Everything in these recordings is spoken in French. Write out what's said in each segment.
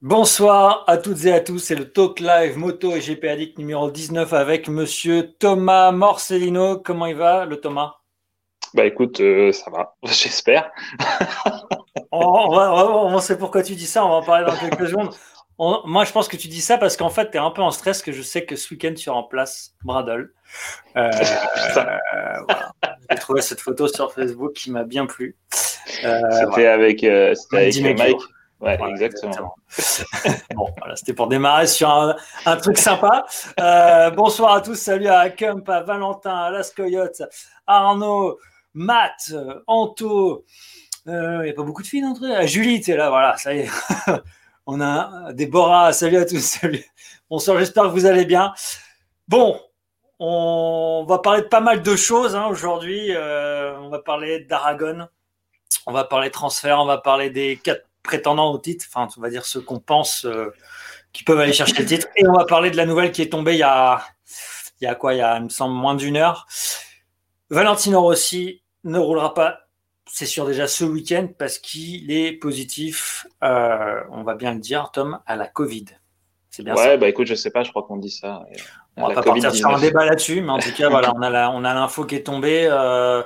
Bonsoir à toutes et à tous, c'est le Talk Live Moto et GP Addict numéro 19 avec monsieur Thomas Morcellino. Comment il va, le Thomas? Bah écoute, euh, ça va, j'espère. on, va, on, sait pourquoi tu dis ça, on va en parler dans quelques secondes. moi, je pense que tu dis ça parce qu'en fait, tu es un peu en stress, que je sais que ce week-end, tu remplaces Bradle. Euh, voilà. J'ai trouvé cette photo sur Facebook qui m'a bien plu. Euh, c'était avec, avec Mike. Ouais, exactement. bon, voilà, c'était pour démarrer sur un, truc sympa. Euh, bonsoir à tous, salut à Kump, à Valentin, à Las Coyotes, à Arnaud, Matt, Anto. Euh, il n'y a pas beaucoup de filles entre eux. Julie, tu es là, voilà, ça y est. On a Déborah, salut à tous, salut. Bonsoir, j'espère que vous allez bien. Bon, on va parler de pas mal de choses hein, aujourd'hui. Euh, on va parler d'Aragon, on va parler transfert, on va parler des quatre prétendants au titre, enfin, on va dire ceux qu'on pense euh, qui peuvent aller chercher le titre. Et on va parler de la nouvelle qui est tombée il y a, il y a quoi Il y a, il me semble, moins d'une heure. Valentino Rossi ne roulera pas, c'est sûr déjà ce week-end, parce qu'il est positif, euh, on va bien le dire, Tom, à la Covid. C'est bien ouais, bah écoute, je sais pas, je crois qu'on dit ça. On va pas partir sur un débat là-dessus, mais en tout cas, voilà, on a on a l'info qui est tombée. Euh,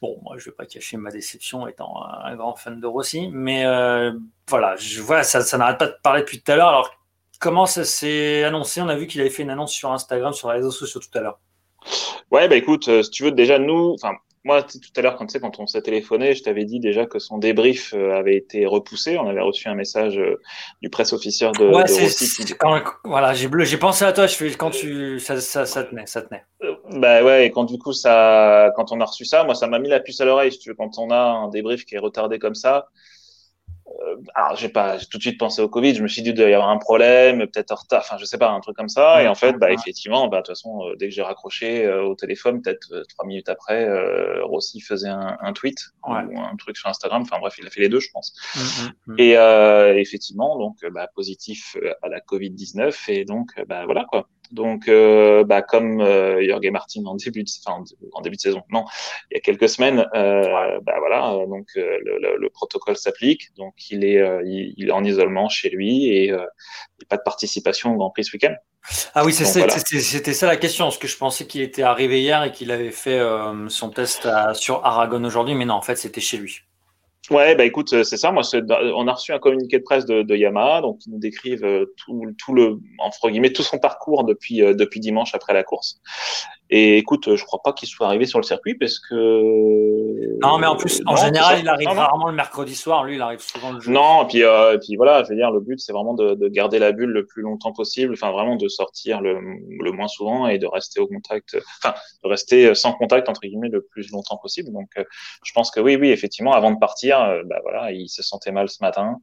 bon, moi, je vais pas cacher ma déception étant un grand fan de Rossi, mais euh, voilà, je vois, ça, ça n'arrête pas de parler depuis tout à l'heure. Alors, comment ça s'est annoncé? On a vu qu'il avait fait une annonce sur Instagram, sur les réseaux sociaux tout à l'heure. Ouais, bah écoute, euh, si tu veux, déjà nous, enfin, moi, tout à l'heure, quand, tu sais, quand on s'est téléphoné, je t'avais dit déjà que son débrief euh, avait été repoussé. On avait reçu un message euh, du presse officier de, ouais, de voilà, j'ai j'ai pensé à toi. Je fais quand tu ça, ça, ça tenait, ça tenait. Euh, bah ouais, et quand du coup ça, quand on a reçu ça, moi ça m'a mis la puce à l'oreille. Si tu veux, quand on a un débrief qui est retardé comme ça, alors j'ai pas tout de suite pensé au Covid, je me suis dit il doit y avoir un problème, peut-être en retard, enfin je sais pas, un truc comme ça. Et en fait, bah effectivement, bah de toute façon, euh, dès que j'ai raccroché euh, au téléphone, peut-être trois minutes après, Rossi faisait un, un tweet ou un truc sur Instagram. Enfin bref, il a fait les deux, je pense. Mmh, mmh. Et effectivement, donc bah, positif à la Covid 19 et donc bah voilà quoi. Donc, euh, bah, comme euh, Jorge Martin en début, de, enfin, en début de saison, non, il y a quelques semaines, euh, bah voilà, euh, donc euh, le, le, protocole s'applique, donc il est, il, est en isolement chez lui et il n'y a pas de participation au Grand Prix ce week-end. Ah oui, c'était ça la question, parce que je pensais qu'il était arrivé hier et qu'il avait fait son test sur Aragon aujourd'hui, mais non, en fait, c'était chez lui. Ouais, bah écoute, c'est ça. Moi, on a reçu un communiqué de presse de, de Yamaha, donc ils nous décrivent euh, tout, tout, le entre guillemets tout son parcours depuis euh, depuis dimanche après la course. Et écoute, je crois pas qu'il soit arrivé sur le circuit parce que. Non, mais en plus, en général, il arrive rarement le mercredi soir. Lui, il arrive souvent le jour. Non, et puis, euh, et puis voilà, je veux dire, le but, c'est vraiment de, de, garder la bulle le plus longtemps possible. Enfin, vraiment de sortir le, le moins souvent et de rester au contact. Enfin, de rester sans contact entre guillemets le plus longtemps possible. Donc, euh, je pense que oui, oui, effectivement, avant de partir, euh, bah voilà, il se sentait mal ce matin.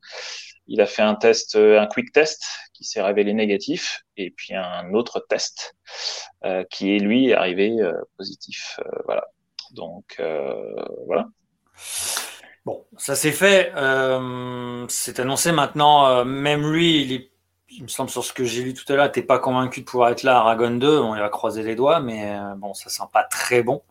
Il a fait un test, un quick test qui s'est révélé négatif, et puis un autre test euh, qui est lui arrivé euh, positif. Euh, voilà. Donc voilà. Bon, ça s'est fait. c'est annoncé maintenant. même lui, il, il me semble sur ce que j'ai lu tout à l'heure, n'était pas convaincu de pouvoir être là à Aragon 2. On va croiser les doigts, mais bon, ça sent pas très bon.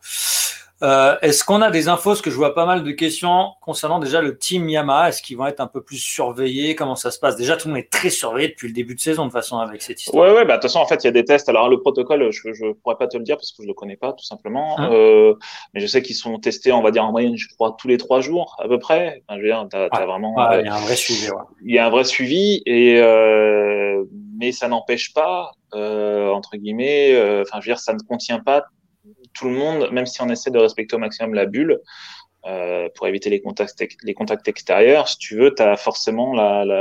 Euh, est-ce qu'on a des infos Parce que je vois pas mal de questions concernant déjà le team Yamaha. Est-ce qu'ils vont être un peu plus surveillés Comment ça se passe? Déjà, tout le monde est très surveillé depuis le début de saison, de façon, avec cette histoire. Ouais, ouais, bah, de toute façon, en fait, il y a des tests. Alors, le protocole, je ne pourrais pas te le dire parce que je le connais pas, tout simplement. Hein euh, mais je sais qu'ils sont testés, on va dire, en moyenne, je crois, tous les trois jours, à peu près. Enfin, je veux dire, t'as, as vraiment. Il y a un vrai suivi, Il y a un vrai suivi, et, euh, mais ça n'empêche pas, euh, entre guillemets, euh, enfin, je veux dire, ça ne contient pas tout le monde, même si on essaie de respecter au maximum la bulle, euh, pour éviter les contacts, les contacts extérieurs, si tu veux, tu as forcément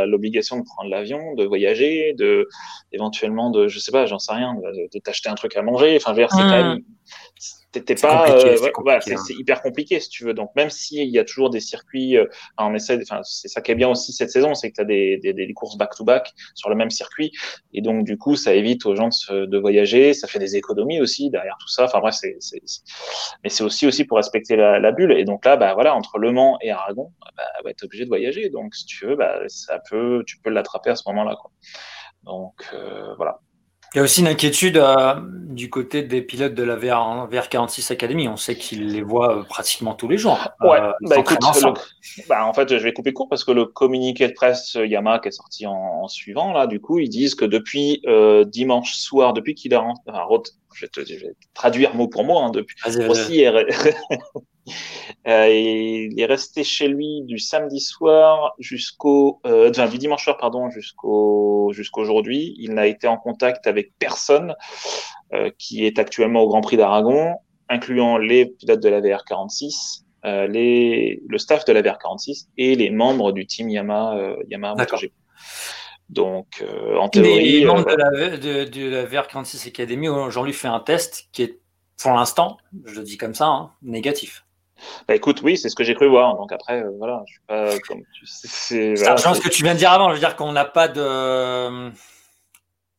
l'obligation de prendre l'avion, de voyager, de éventuellement de, je sais pas, j'en sais rien, de, t'acheter un truc à manger. Enfin, je veux dire, mmh. T'étais pas, euh, c'est hein. hyper compliqué si tu veux. Donc même s'il y a toujours des circuits, euh, on essaie, enfin c'est ça qui est bien aussi cette saison, c'est que tu as des, des, des, courses back to back sur le même circuit, et donc du coup ça évite aux gens de, de voyager, ça fait des économies aussi derrière tout ça. Enfin bref, c'est, mais c'est aussi aussi pour respecter la, la, bulle. Et donc là, bah voilà, entre Le Mans et Aragon, bah, bah t'es obligé de voyager. Donc si tu veux, bah ça peut, tu peux l'attraper à ce moment-là, quoi. Donc euh, voilà. Il y a aussi une inquiétude euh, du côté des pilotes de la VR, VR46 Academy. On sait qu'ils les voient euh, pratiquement tous les jours. Ouais, euh, bah, écoute, bah, en fait, je vais couper court parce que le communiqué de presse Yamaha qui est sorti en, suivant, là, du coup, ils disent que depuis dimanche soir, depuis qu'il a. je, vais je vais traduire mot pour mot, hein, depuis. Aussi, Euh, il est resté chez lui du samedi soir jusqu'au, euh, enfin, du dimanche soir, pardon, jusqu'au jusqu'aujourd'hui. Il n'a été en contact avec personne euh, qui est actuellement au Grand Prix d'Aragon, incluant les pilotes de la VR46, euh, les, le staff de la VR46 et les membres du team Yamaha, Yamaha MotoGP. Donc, en théorie, les membres de la, de, de la VR46 Academy aujourd'hui fait un test qui est, pour l'instant, je le dis comme ça, hein, négatif. Bah écoute, oui, c'est ce que j'ai cru voir. Donc après, euh, voilà, je suis pas comme tu sais. C'est ce que tu viens de dire avant. Je veux dire qu'on n'a pas de.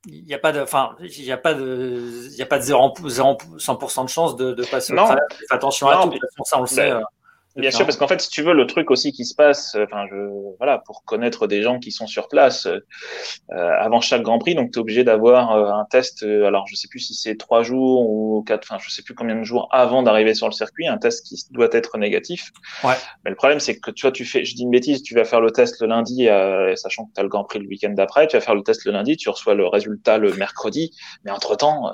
Il n'y a pas de, enfin, il n'y a pas de, il y a pas de 0, 0 100% de chance de, de passer non. au. Attention à tout. ça, on le sait. Ben, euh, Bien sûr, parce qu'en fait, si tu veux, le truc aussi qui se passe, euh, enfin, je, voilà, pour connaître des gens qui sont sur place euh, avant chaque Grand Prix, donc tu es obligé d'avoir euh, un test. alors, je sais plus si c'est trois jours ou quatre, enfin, je sais plus combien de jours avant d'arriver sur le circuit, un test qui doit être négatif. Ouais. Mais le problème, c'est que tu vois, tu fais, je dis une bêtise, tu vas faire le test le lundi, sachant que tu as le Grand Prix le week-end d'après, tu vas faire le test le lundi, tu reçois le résultat le mercredi, mais entre temps,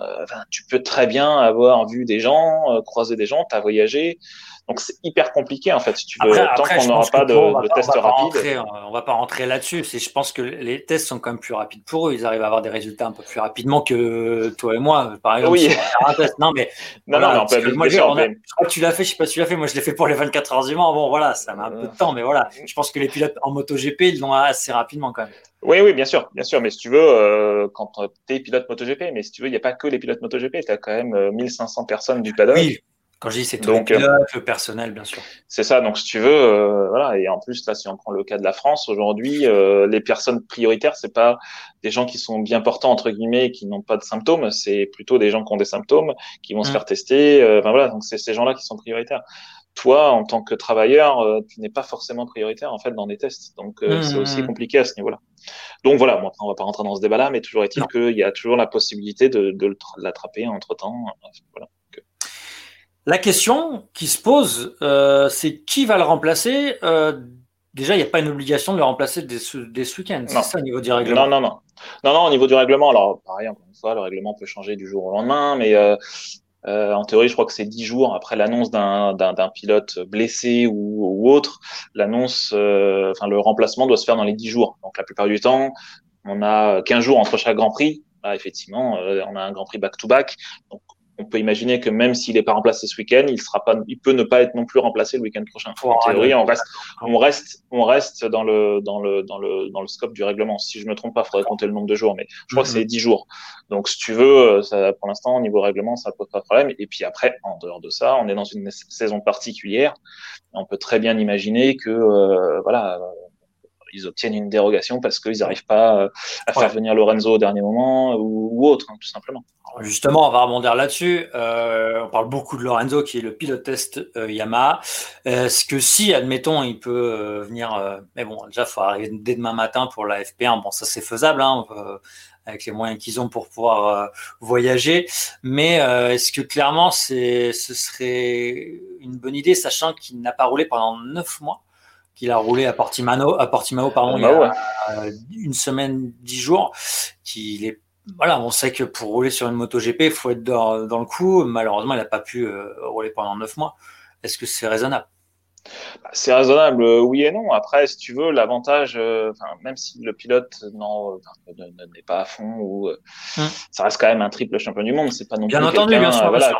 tu peux très bien avoir vu des gens, croiser des gens, t'as voyagé. Donc c'est hyper compliqué en fait si tu veux. tant qu'on n'aura pas de, de test rapide. on va pas rentrer là-dessus. Je pense que les tests sont quand même plus rapides pour eux. Ils arrivent à avoir des résultats un peu plus rapidement que toi et moi, par exemple. Oui. Non mais non, non, mais on peut moi, je crois que tu l'as fait. Je sais pas si tu l'as fait. Moi, je l'ai fait pour les 24 heures du Mans. Bon, voilà, ça met un peu de temps, mais voilà. Je pense que les pilotes en MotoGP, ils l'ont assez rapidement quand même. Oui, oui, bien sûr, bien sûr. Mais si tu veux, euh, quand tu es pilote MotoGP, mais si tu veux, il n'y a pas que les pilotes MotoGP. Tu as quand même 1500 euh, personnes du paddock. Oui. Quand je dis c'est tout donc, euh, le personnel, bien sûr. C'est ça. Donc, si tu veux, euh, voilà. Et en plus, là, si on prend le cas de la France aujourd'hui, euh, les personnes prioritaires, c'est pas des gens qui sont bien portants entre guillemets, et qui n'ont pas de symptômes. C'est plutôt des gens qui ont des symptômes, qui vont se mmh. faire tester. Enfin voilà. Donc, c'est ces gens-là qui sont prioritaires. Toi, en tant que travailleur, tu n'es pas forcément prioritaire en fait dans des tests. Donc, c'est mmh, aussi mmh. compliqué à ce niveau-là. Donc voilà. Bon, on va pas rentrer dans ce débat-là, mais toujours est-il qu'il y a toujours la possibilité de, de l'attraper entre temps. Voilà. La question qui se pose, euh, c'est qui va le remplacer euh, Déjà, il n'y a pas une obligation de le remplacer dès ce, week-end. C'est ça au niveau du règlement Non, non, non. Non, non, au niveau du règlement, alors pareil, encore une fois, le règlement peut changer du jour au lendemain, mais euh, en théorie, je crois que c'est dix jours après l'annonce d'un pilote blessé ou, autre. L'annonce, enfin, le remplacement doit se faire dans les dix jours. Donc, la plupart du temps, on a 15 jours entre chaque Grand Prix. Là, effectivement, on a un Grand Prix back-to-back. donc, on peut imaginer que même s'il n'est pas remplacé ce week-end, il sera pas, il peut ne pas être non plus remplacé le week-end prochain. En théorie, on reste, on reste, on reste dans le, dans le, dans le, dans le scope du règlement. Si je me trompe pas, faudrait compter le nombre de jours, mais je crois que c'est 10 jours. Donc, si tu veux, ça, pour l'instant, au niveau règlement, ça pose pas de problème. Et puis après, en dehors de ça, on est dans une saison particulière. On peut très bien imaginer que, euh, voilà, ils obtiennent une dérogation parce qu'ils n'arrivent pas à faire venir Lorenzo au dernier moment ou, autre, hein, tout simplement. Justement, on va rebondir là-dessus. Euh, on parle beaucoup de Lorenzo qui est le pilote test euh, Yamaha. Est-ce que si, admettons, il peut euh, venir, mais bon, déjà, il faut arriver dès demain matin pour la FP1. Bon, ça c'est faisable, hein, avec les moyens qu'ils ont pour pouvoir voyager. Mais est-ce que clairement, c'est, ce serait une bonne idée, sachant qu'il n'a pas roulé pendant neuf mois? Qu'il a roulé à Portimao, à Portimao pardon, il y a une semaine, dix jours, qu'il est voilà, on sait que pour rouler sur une moto GP, il faut être dans, le coup. Malheureusement, il n'a pas pu euh, rouler pendant neuf mois. Est-ce que c'est raisonnable? C'est raisonnable, euh, oui et non. Après, si tu veux, l'avantage, euh, même si le pilote n'est pas à fond, ou hum. ça reste quand même un triple champion du monde. C'est pas non bien plus entendu, bien sûr. Voilà,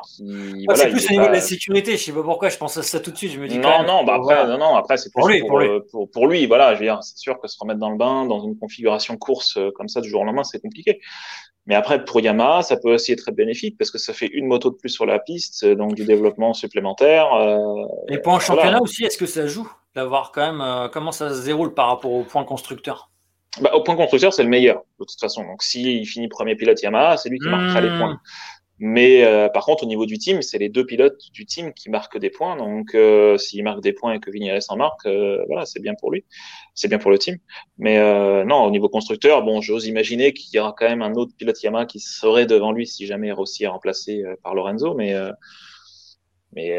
c'est plus au niveau de la sécurité. Je sais pas pourquoi. Je pense à ça tout de suite. Je me dis non, non, bah après, non, non, après c'est pour, lui, pour, lui. Pour, pour, lui. Voilà, je veux dire, c'est sûr que se remettre dans le bain, dans une configuration course comme ça du jour au lendemain, c'est compliqué. Mais après, pour Yamaha, ça peut aussi être très bénéfique parce que ça fait une moto de plus sur la piste, donc du développement supplémentaire. Euh, Et pour un championnat aussi, est-ce que ça joue d'avoir quand même euh, comment ça se déroule par rapport au point constructeur? Bah, Au point constructeur, c'est le meilleur de toute façon. Donc s'il finit premier pilote Yamaha, c'est lui qui marquera les points. Mais euh, par contre, au niveau du team, c'est les deux pilotes du team qui marquent des points. Donc, euh, s'il marque des points et que Vignales en marque, euh, voilà, c'est bien pour lui, c'est bien pour le team. Mais euh, non, au niveau constructeur, bon, j'ose imaginer qu'il y aura quand même un autre pilote Yamaha qui serait devant lui si jamais Rossi est remplacé par Lorenzo. Mais mais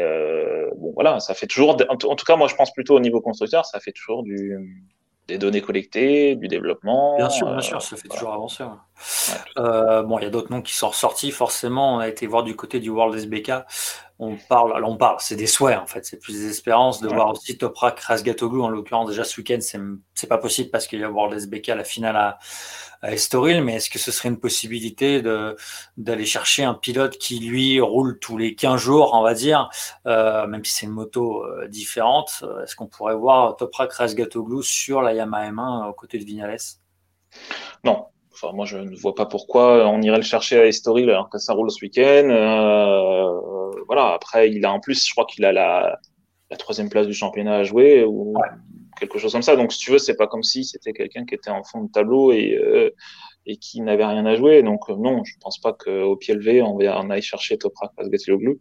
bon, voilà, ça fait toujours. En tout cas, moi, je pense plutôt au niveau constructeur, ça fait toujours du des données collectées, du développement. Bien sûr, bien sûr, euh, ça fait toujours avancer. Euh, bon, il y a d'autres noms qui sont ressortis, forcément. On a été voir du côté du World SBK. On parle, alors on parle, c'est des souhaits en fait, c'est plus des espérances de voir aussi Toprak Rasgatoglu en l'occurrence. Déjà ce week-end, c'est pas possible parce qu'il y a World SBK la finale à, à Estoril, mais est-ce que ce serait une possibilité d'aller chercher un pilote qui lui roule tous les 15 jours, on va dire, euh, même si c'est une moto euh, différente Est-ce qu'on pourrait voir Toprak Razgatoglu sur la Yamaha M1 aux côtés de Vignales Non, Enfin, moi, je ne vois pas pourquoi on irait le chercher à Estoril alors que ça roule ce week-end. Euh, voilà. Après, il a en plus, je crois qu'il a la, la troisième place du championnat à jouer ou quelque chose comme ça. Donc, si tu veux, c'est pas comme si c'était quelqu'un qui était en fond de tableau et, euh, et qui n'avait rien à jouer. Donc, euh, non, je pense pas qu'au pied levé, on, on aille chercher Toprak Pasgatioglu.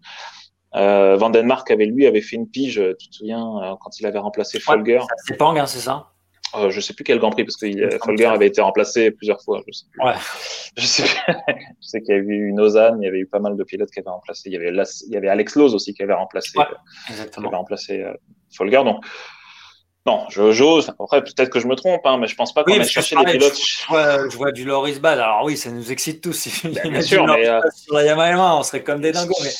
Euh, Vandenmark avait lui avait fait une pige, tu te souviens, euh, quand il avait remplacé Folger. c'est Pang, hein, c'est ça? Euh, je sais plus quel Grand Prix parce que Folger avait été remplacé plusieurs fois. Je sais plus. Ouais. Je sais, je sais qu'il y avait eu une Ozan, il y avait eu pas mal de pilotes qui avaient remplacé. Il y avait, il y avait Alex Lowe aussi qui avait remplacé, ouais, qui avait remplacé euh, Folger. Donc non, j'ose. Après, peut-être que je me trompe, hein, mais je pense pas qu'on oui, chercher des pilotes. Je vois, du Loris Bad. Alors oui, ça nous excite tous. Ben, bien sûr, mais euh... sur la Yamaha, on serait comme des dingos. Mais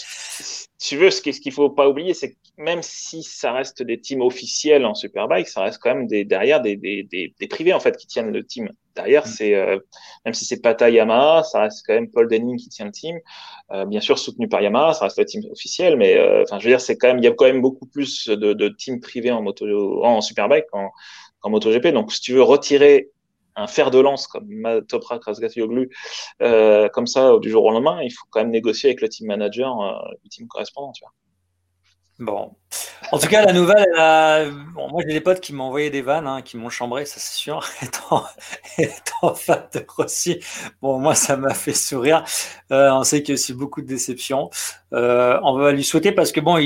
tu veux, ce qu'il ne faut pas oublier, c'est que même si ça reste des teams officiels en Superbike, ça reste quand même des, derrière des, des, des, des privés en fait qui tiennent le team. Derrière, mm. c'est euh, même si c'est pas Yamaha, ça reste quand même Paul Denning qui tient le team. Euh, bien sûr, soutenu par Yamaha, ça reste le team officiel, mais euh, enfin, je veux dire, c'est quand même, il y a quand même beaucoup plus de, de teams privés en moto, en Superbike qu'en en MotoGP. Donc, si tu veux retirer un fer de lance comme Toprak Razgatlioglu, euh, comme ça du jour au lendemain, il faut quand même négocier avec le team manager, euh, le team correspondant. Tu vois. Bon. En tout cas, la nouvelle, bon, moi j'ai des potes qui m'ont envoyé des vannes, hein, qui m'ont chambré, ça c'est sûr, étant, étant fan de Rossi. Bon, moi ça m'a fait sourire. Euh, on sait a aussi beaucoup de déceptions. Euh, on va lui souhaiter parce que bon,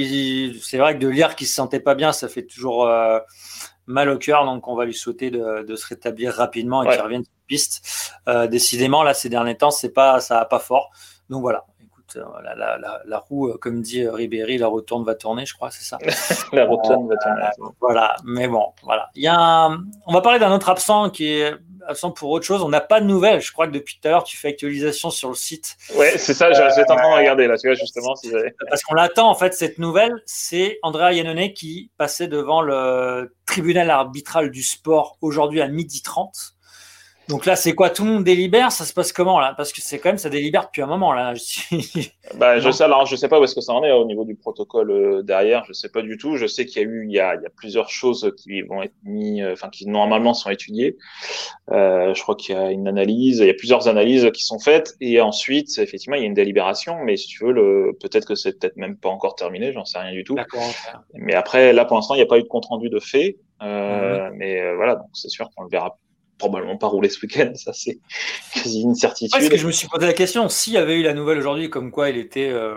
c'est vrai que de lire qu'il se sentait pas bien, ça fait toujours euh, mal au cœur, donc on va lui souhaiter de, se rétablir rapidement et qu'il revienne sur la piste. Euh, décidément, là, ces derniers temps, c'est pas, ça va pas fort. Donc voilà. Euh, la, la, la, roue, euh, comme dit Ribéry, la retourne va tourner, je crois, c'est ça. la retourne va tourner. voilà, mais bon, voilà. Il y a On va parler d'un autre absent qui est absent pour autre chose. On n'a pas de nouvelles. Je crois que depuis tout à l'heure, tu fais actualisation sur le site. Ouais, c'est ça. J'ai en train de regarder là, tu vois, justement. Si Parce qu'on l'attend, en fait, cette nouvelle. C'est Andrea Iannone qui passait devant le tribunal arbitral du sport aujourd'hui à midi 30 donc là, c'est quoi Tout le monde délibère Ça se passe comment là? Parce que c'est quand même, ça délibère depuis un moment là. bah, je sais, alors je sais pas où est-ce que ça en est au niveau du protocole euh, derrière. Je sais pas du tout. Je sais qu'il y a eu, il y a, il y a plusieurs choses qui vont être mis, euh, enfin qui normalement sont étudiées. Euh, je crois qu'il y a une analyse, il y a plusieurs analyses qui sont faites et ensuite, effectivement, il y a une délibération. Mais si tu veux, le, peut-être que c'est peut-être même pas encore terminé. J'en sais rien du tout. Mais après, là, pour l'instant, il n'y a pas eu de compte rendu de fait. Euh, mhm. Mais euh, voilà, donc c'est sûr qu'on le verra probablement pas rouler ce week-end, ça c'est quasi une certitude. Parce que je me suis posé la question, s'il y avait eu la nouvelle aujourd'hui comme quoi il était, euh,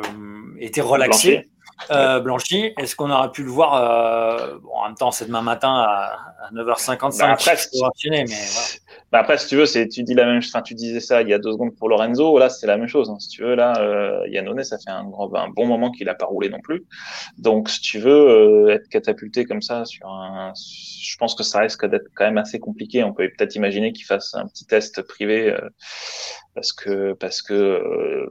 était relaxé, euh, blanchi. Est-ce qu'on aurait pu le voir euh, bon, En même temps, c'est demain matin à, 9h55. Bah après, mais bah après, si tu veux, c'est tu dis la même, enfin, tu disais ça il y a deux secondes pour Lorenzo. Là, c'est la même chose. Hein. Si tu veux, là, euh, Yannone, ça fait un, un bon moment qu'il a pas roulé non plus. Donc, si tu veux euh, être catapulté comme ça sur un, je pense que ça risque d'être quand même assez compliqué. On peut peut-être imaginer qu'il fasse un petit test privé euh, parce que parce que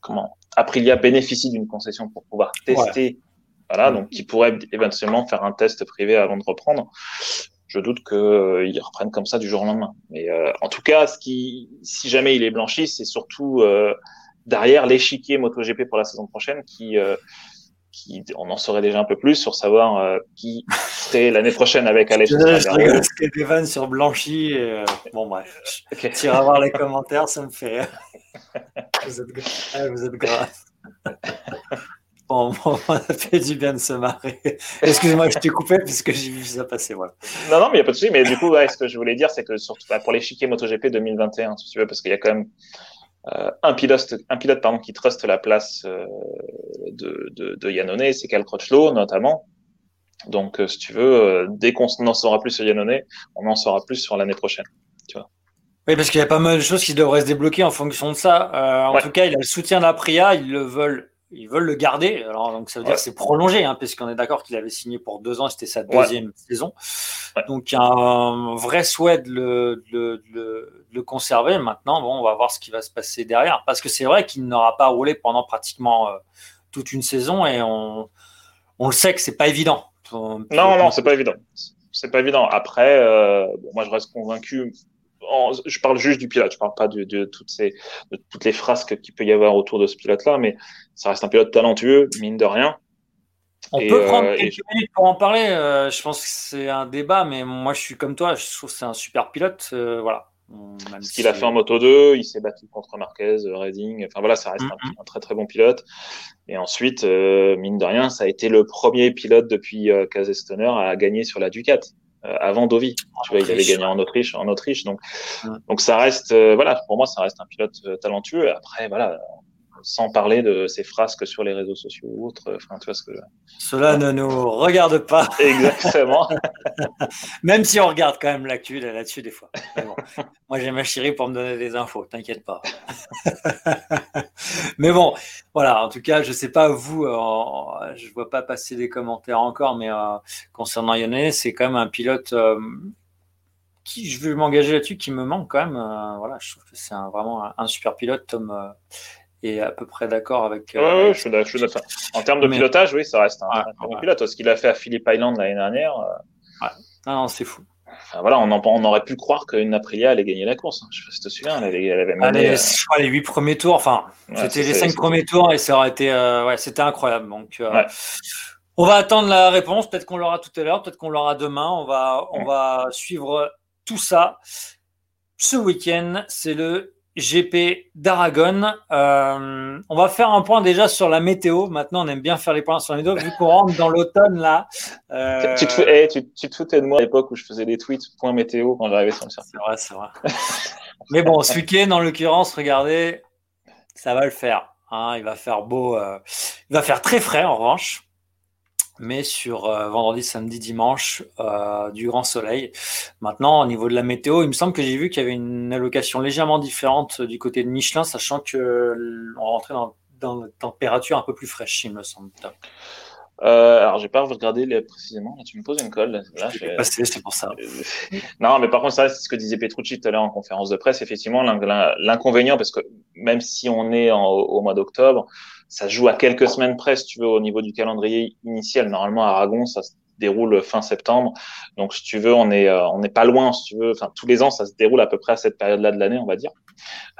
comment Aprilia bénéficie d'une concession pour pouvoir tester. Voilà, donc qui pourrait éventuellement faire un test privé avant de reprendre. Je doute qu'ils euh, reprennent comme ça du jour au lendemain. Mais euh, en tout cas, ce qui, si jamais il est blanchi, c'est surtout euh, derrière l'échiquier MotoGP pour la saison prochaine qui, qui, on en saurait déjà un peu plus sur savoir qui serait l'année prochaine avec Alex. Je rigole des vannes sur blanchi. Et, bon bref, okay. tu iras voir les commentaires, ça me fait rire. vous êtes, ah, vous êtes grave. Bon, on a fait du bien de se marrer. Excuse-moi, je t'ai coupé puisque j'ai vu ça passer. Voilà. Non, non, mais il n'y a pas de souci. Mais du coup, ouais, ce que je voulais dire, c'est que surtout bah, pour l'échiquier MotoGP 2021, si tu veux, parce qu'il y a quand même un pilote, un pilote pardon, qui truste la place de, de, de Yannone, c'est Cal Crutchlow notamment. Donc, si tu veux, dès qu'on en saura plus sur Yannone, on en saura plus sur l'année prochaine. Tu vois. Oui, parce qu'il y a pas mal de choses qui devraient se débloquer en fonction de ça. Euh, en tout cas, il a le soutien d'Apria, ils le veulent, ils veulent le garder. Alors, donc ça veut dire que c'est prolongé, hein, puisqu'on est d'accord qu'il avait signé pour deux ans, c'était sa deuxième saison. Donc il y a un vrai souhait de le, de, de, le conserver. Maintenant, bon, on va voir ce qui va se passer derrière, parce que c'est vrai qu'il n'aura pas roulé pendant pratiquement euh, toute une saison, et on, on le sait que c'est pas évident. Non, non, c'est pas évident. C'est pas évident. Après, euh, bon, moi je reste convaincu je parle juste du pilote, je parle pas de, de toutes ces, de toutes les frasques qu'il peut y avoir autour de ce pilote-là, mais ça reste un pilote talentueux, mine de rien. On peut prendre euh, quelques minutes pour en parler. Euh, je pense que c'est un débat, mais moi je suis comme toi, je trouve que c'est un super pilote. Euh, voilà. ce qu'il a fait en Moto 2, il s'est battu contre Marquez, Redding. Enfin voilà, ça reste un, très très bon pilote. Et ensuite, mine de rien, ça a été le premier pilote depuis Stoner à gagner sur la Ducat. Euh, avant Dovi. Tu vois, il avait gagné en Autriche, en Autriche. Donc, donc ça reste, euh, voilà, pour moi, ça reste un pilote euh, talentueux. Après, voilà, sans parler de ses frasques sur les réseaux sociaux ou autres. Enfin, tu vois ce que. Cela ne nous regarde pas. Exactement. même si on regarde quand même l'actu là-dessus des fois. moi, j'ai ma chérie pour me donner des infos. T'inquiète pas. mais bon, voilà. En tout cas, je sais pas vous. Euh, je vois pas passer des commentaires encore, mais euh, concernant Yanné, c'est quand même un pilote. Euh, qui, je veux m'engager là-dessus, qui me manque quand même. voilà, je trouve que c'est vraiment un, un, super pilote, Tom est à peu près d'accord avec. Euh, je suis d'accord. En termes de pilotage, oui, ça reste un, bon pilote. Ce qu'il a fait à Philippe Island l'année dernière. Euh... C'est fou. Enfin, voilà, on, on, aurait pu croire qu'une Aprilia allait gagner la course. Hein. Je sais pas si tu te souviens, elle avait, elle avait mené, les, les huit premiers tours, enfin, c'était les cinq premiers tours et ça aurait été, euh, ouais, c'était incroyable. Donc, euh, on va attendre la réponse. Peut-être qu'on l'aura tout à l'heure, peut-être qu'on l'aura demain. On va, on va suivre tout ça. Ce week-end, c'est le GP d'Aragon. Euh, on va faire un point déjà sur la météo. Maintenant, on aime bien faire les points sur la météo, vu qu'on rentre dans l'automne là. Euh... Tu, te, hey, tu, tu, te foutais de moi à l'époque où je faisais des tweets point météo quand j'arrivais sur le circuit. C'est vrai, c'est vrai. Mais bon, ce week-end, en l'occurrence, regardez, ça va le faire. Hein, il va faire beau. Euh... Il va faire très frais en revanche mais sur euh, vendredi, samedi, dimanche, euh, du grand soleil. Maintenant, au niveau de la météo, il me semble que j'ai vu qu'il y avait une allocation légèrement différente du côté de Michelin, sachant que on rentrait dans, dans une température un peu plus fraîche, il me semble. Euh, alors, j'ai pas regardé les, précisément. Là, tu me poses une colle. Là, c'est pour ça. non, mais par contre, ça, c'est ce que disait Petrucci tout à l'heure en conférence de presse. Effectivement, l'inconvénient, parce que même si on est au mois d'octobre, ça joue à quelques semaines près, si tu veux, au niveau du calendrier initial. Normalement, à Aragon, ça se déroule fin septembre. Donc, si tu veux, on est, euh, on n'est pas loin, si tu veux. Enfin, tous les ans, ça se déroule à peu près à cette période-là de l'année, on va dire.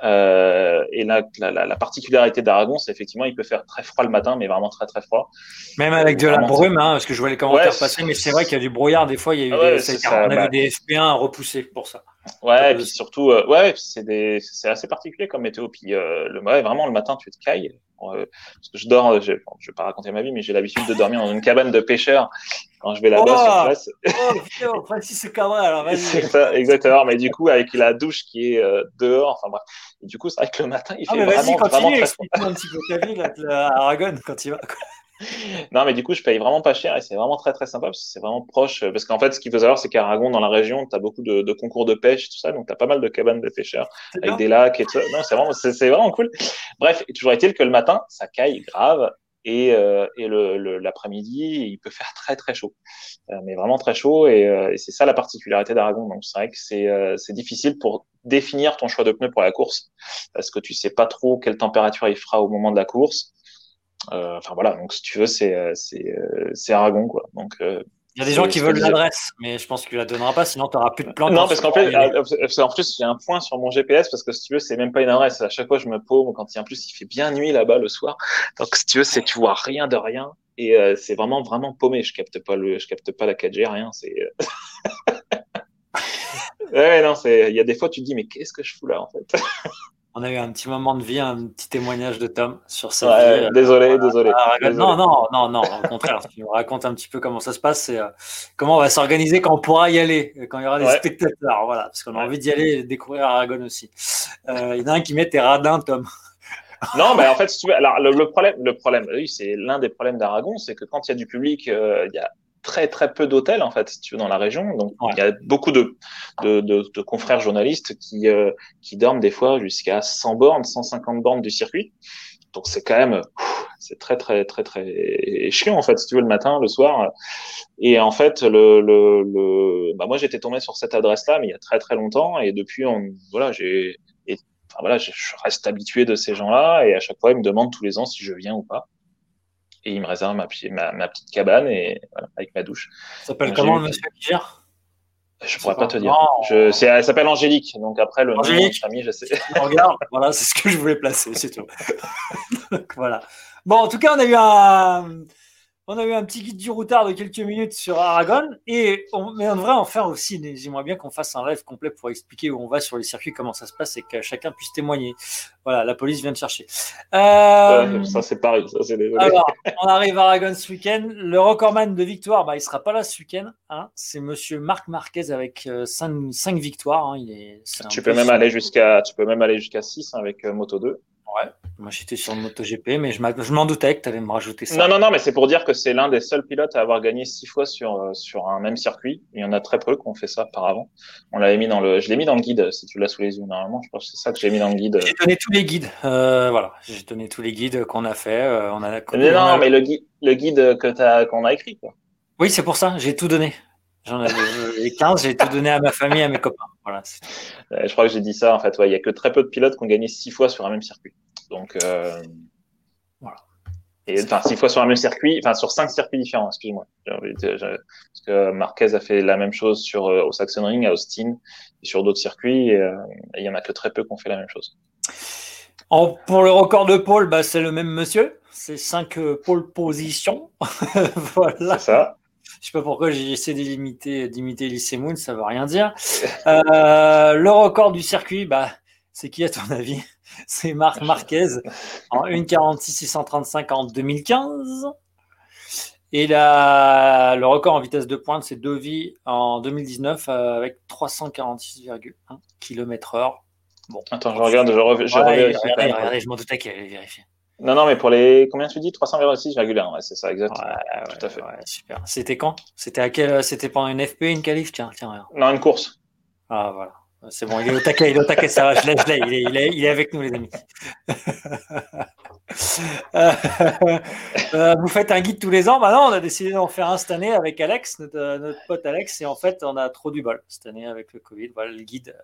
Euh, et là, la, la, la particularité d'Aragon, c'est effectivement, il peut faire très froid le matin, mais vraiment très, très froid. Même avec de la brume, hein, parce que je vois les commentaires passer, mais c'est vrai qu'il y a du brouillard. Des fois, il y a eu des, ça, on avait des FP1 repoussés pour ça. Ouais, et puis surtout, euh, ouais, c'est des, c'est assez particulier comme météo. Puis euh, le, ouais, vraiment le matin, tu te cailles. Euh, parce que je dors, je, bon, je vais pas raconter ma vie, mais j'ai l'habitude de dormir dans une cabane de pêcheurs quand je vais là-bas oh sur place. Oh, Francis Cabra, alors vas-y. exactement, mais du coup avec la douche qui est euh, dehors, enfin bref. Et du coup, c'est vrai que le matin, il ah, fait vraiment, vraiment très froid. un petit peu ta vie là, à Aragon quand il va. Non, mais du coup, je paye vraiment pas cher et c'est vraiment très très sympa parce que c'est vraiment proche. Parce qu'en fait, ce qu'il faut savoir, c'est qu'Aragon, dans la région, tu as beaucoup de, de, concours de pêche, tout ça, donc tu as pas mal de cabanes de pêcheurs avec des lacs et tout ça. Non, c'est vraiment, c'est, vraiment cool. Bref, toujours est-il que le matin, ça caille grave et, euh, et le, l'après-midi, il peut faire très très chaud, euh, mais vraiment très chaud et, euh, et, c'est ça la particularité d'Aragon. Donc c'est vrai que c'est, euh, c'est difficile pour définir ton choix de pneus pour la course parce que tu sais pas trop quelle température il fera au moment de la course. Euh, enfin voilà, donc si tu veux, c'est euh, euh, c'est Aragon quoi. Donc il y a des gens qui veulent l'adresse, mais je pense que tu la donneras pas, sinon tu n'auras plus de plan. Non, parce qu'en fait, en plus, j'ai un point sur mon GPS parce que si tu veux, c'est même pas une adresse. À chaque fois, je me paume quand il, en plus il fait bien nuit là-bas le soir. Donc si tu veux, c'est tu vois rien de rien et c'est vraiment vraiment paumé. Je capte pas le, je capte pas la 4G, rien. C'est ouais, non, c'est. Il y a des fois, tu te dis, mais qu'est-ce que je fous là en fait? On a eu un petit moment de vie, un petit témoignage de Tom sur ça. Ouais, désolé, désolé, Non, non, non, non, au contraire. tu nous racontes un petit peu comment ça se passe et comment on va s'organiser quand on pourra y aller, quand il y aura des spectateurs. Voilà, parce qu'on a envie d'y aller et découvrir Aragon aussi. Il y en a un qui met tes radins, Tom non, mais en fait, tu alors le, problème, le problème, oui, c'est l'un des problèmes d'Aragon, c'est que quand il y a du public, euh, il y a très très peu d'hôtels en fait, si tu veux, dans la région. Donc il y a beaucoup de, de, de, confrères journalistes qui euh, qui dorment des fois jusqu'à 100 bornes, 150 bornes du circuit. Donc c'est quand même, c'est très très très très chiant en fait, si tu veux, le matin, le soir. Et en fait, le, le, le bah moi j'étais tombé sur cette adresse-là, mais il y a très très longtemps, et depuis, on, voilà, j'ai Enfin, voilà, je, reste habitué de ces gens-là et à chaque fois, ils me demandent tous les ans si je viens ou pas. Et ils me réservent ma, ma, petite cabane et avec ma douche. Ça s'appelle comment le monsieur qui gère je pourrais pas, te dire. Je, elle s'appelle Angélique, donc après le Angélique. nom de je sais. Regarde, voilà, c'est ce que je voulais placer, c'est tout. donc, voilà. Bon, en tout cas, on a eu un, on a eu un petit guide du routard de quelques minutes sur Aragon, et on, mais on devrait en faire aussi. J'aimerais bien qu'on fasse un live complet pour expliquer où on va sur les circuits, comment ça se passe, et que chacun puisse témoigner. Voilà, la police vient de chercher. Euh, ça, c'est pareil. Ça, alors, on arrive à Aragon ce week-end. Le recordman de victoire, bah, il sera pas là ce week-end. Hein. C'est monsieur Marc Marquez avec 5, euh, victoires. Hein. Il est, tu, peux même aller jusqu'à, tu peux même aller jusqu'à 6 avec euh, Moto 2. Ouais, moi j'étais sur le MotoGP, mais je m'en doutais que tu allais me rajouter ça. Non, non, non, mais c'est pour dire que c'est l'un des seuls pilotes à avoir gagné six fois sur, euh, sur un même circuit. Il y en a très peu qui ont fait ça auparavant. On l'avait mis dans le, je l'ai mis dans le guide, si tu l'as sous les yeux. Normalement, je pense que c'est ça que j'ai mis dans le guide. J'ai donné tous les guides. Euh, voilà, j'ai donné tous les guides qu'on a fait. Euh, on a, mais non, mais le guide, le guide que qu'on a écrit, quoi. Oui, c'est pour ça, j'ai tout donné. J'en avais 15, j'ai tout donné à ma famille, à mes copains. Voilà. je crois que j'ai dit ça, en fait. Il y a que très peu de pilotes qui ont gagné six fois sur un même circuit. Donc, euh, voilà. Et enfin, six fois sur un même circuit, enfin sur cinq circuits différents, excuse-moi. Parce que Marquez a fait la même chose sur euh, au Saxon Ring, à Austin, et sur d'autres circuits, euh, et, il y en a que très peu qui ont fait la même chose. pour le record de pôle, bah, c'est le même monsieur. C'est cinq pôles positions. voilà. C'est ça. Je sais pas pourquoi j'ai essayé d'imiter, d'imiter Lycée Moon, ça veut rien dire. le record du circuit, bah, c'est qui à ton avis? C'est Marc Marquez en 1,46,635 en 2015. Et la, le record en vitesse de pointe, c'est Dovi en 2019 euh, avec 346,1 km/h. Bon. Attends, je regarde, je, je regardez, je m'en doutais qu'il allait vérifier. Non, non, mais pour les. Combien tu dis? 346,1 ouais, c'est ça, exactement. Tout à fait. super. C'était quand? C'était à quel... C'était pendant une FP, une qualif? Tiens, tiens, regarde. Non, une course. Ah, voilà. C'est bon, il est au taquet, il est au taquet, ça va, je l'ai, je l'ai, il est, il, est, il est, avec nous, les amis. Euh, euh, vous faites un guide tous les ans. Maintenant, on a décidé d'en faire un cette année avec Alex, notre, notre, pote Alex, et en fait, on a trop du bol cette année avec le Covid. Voilà, le guide,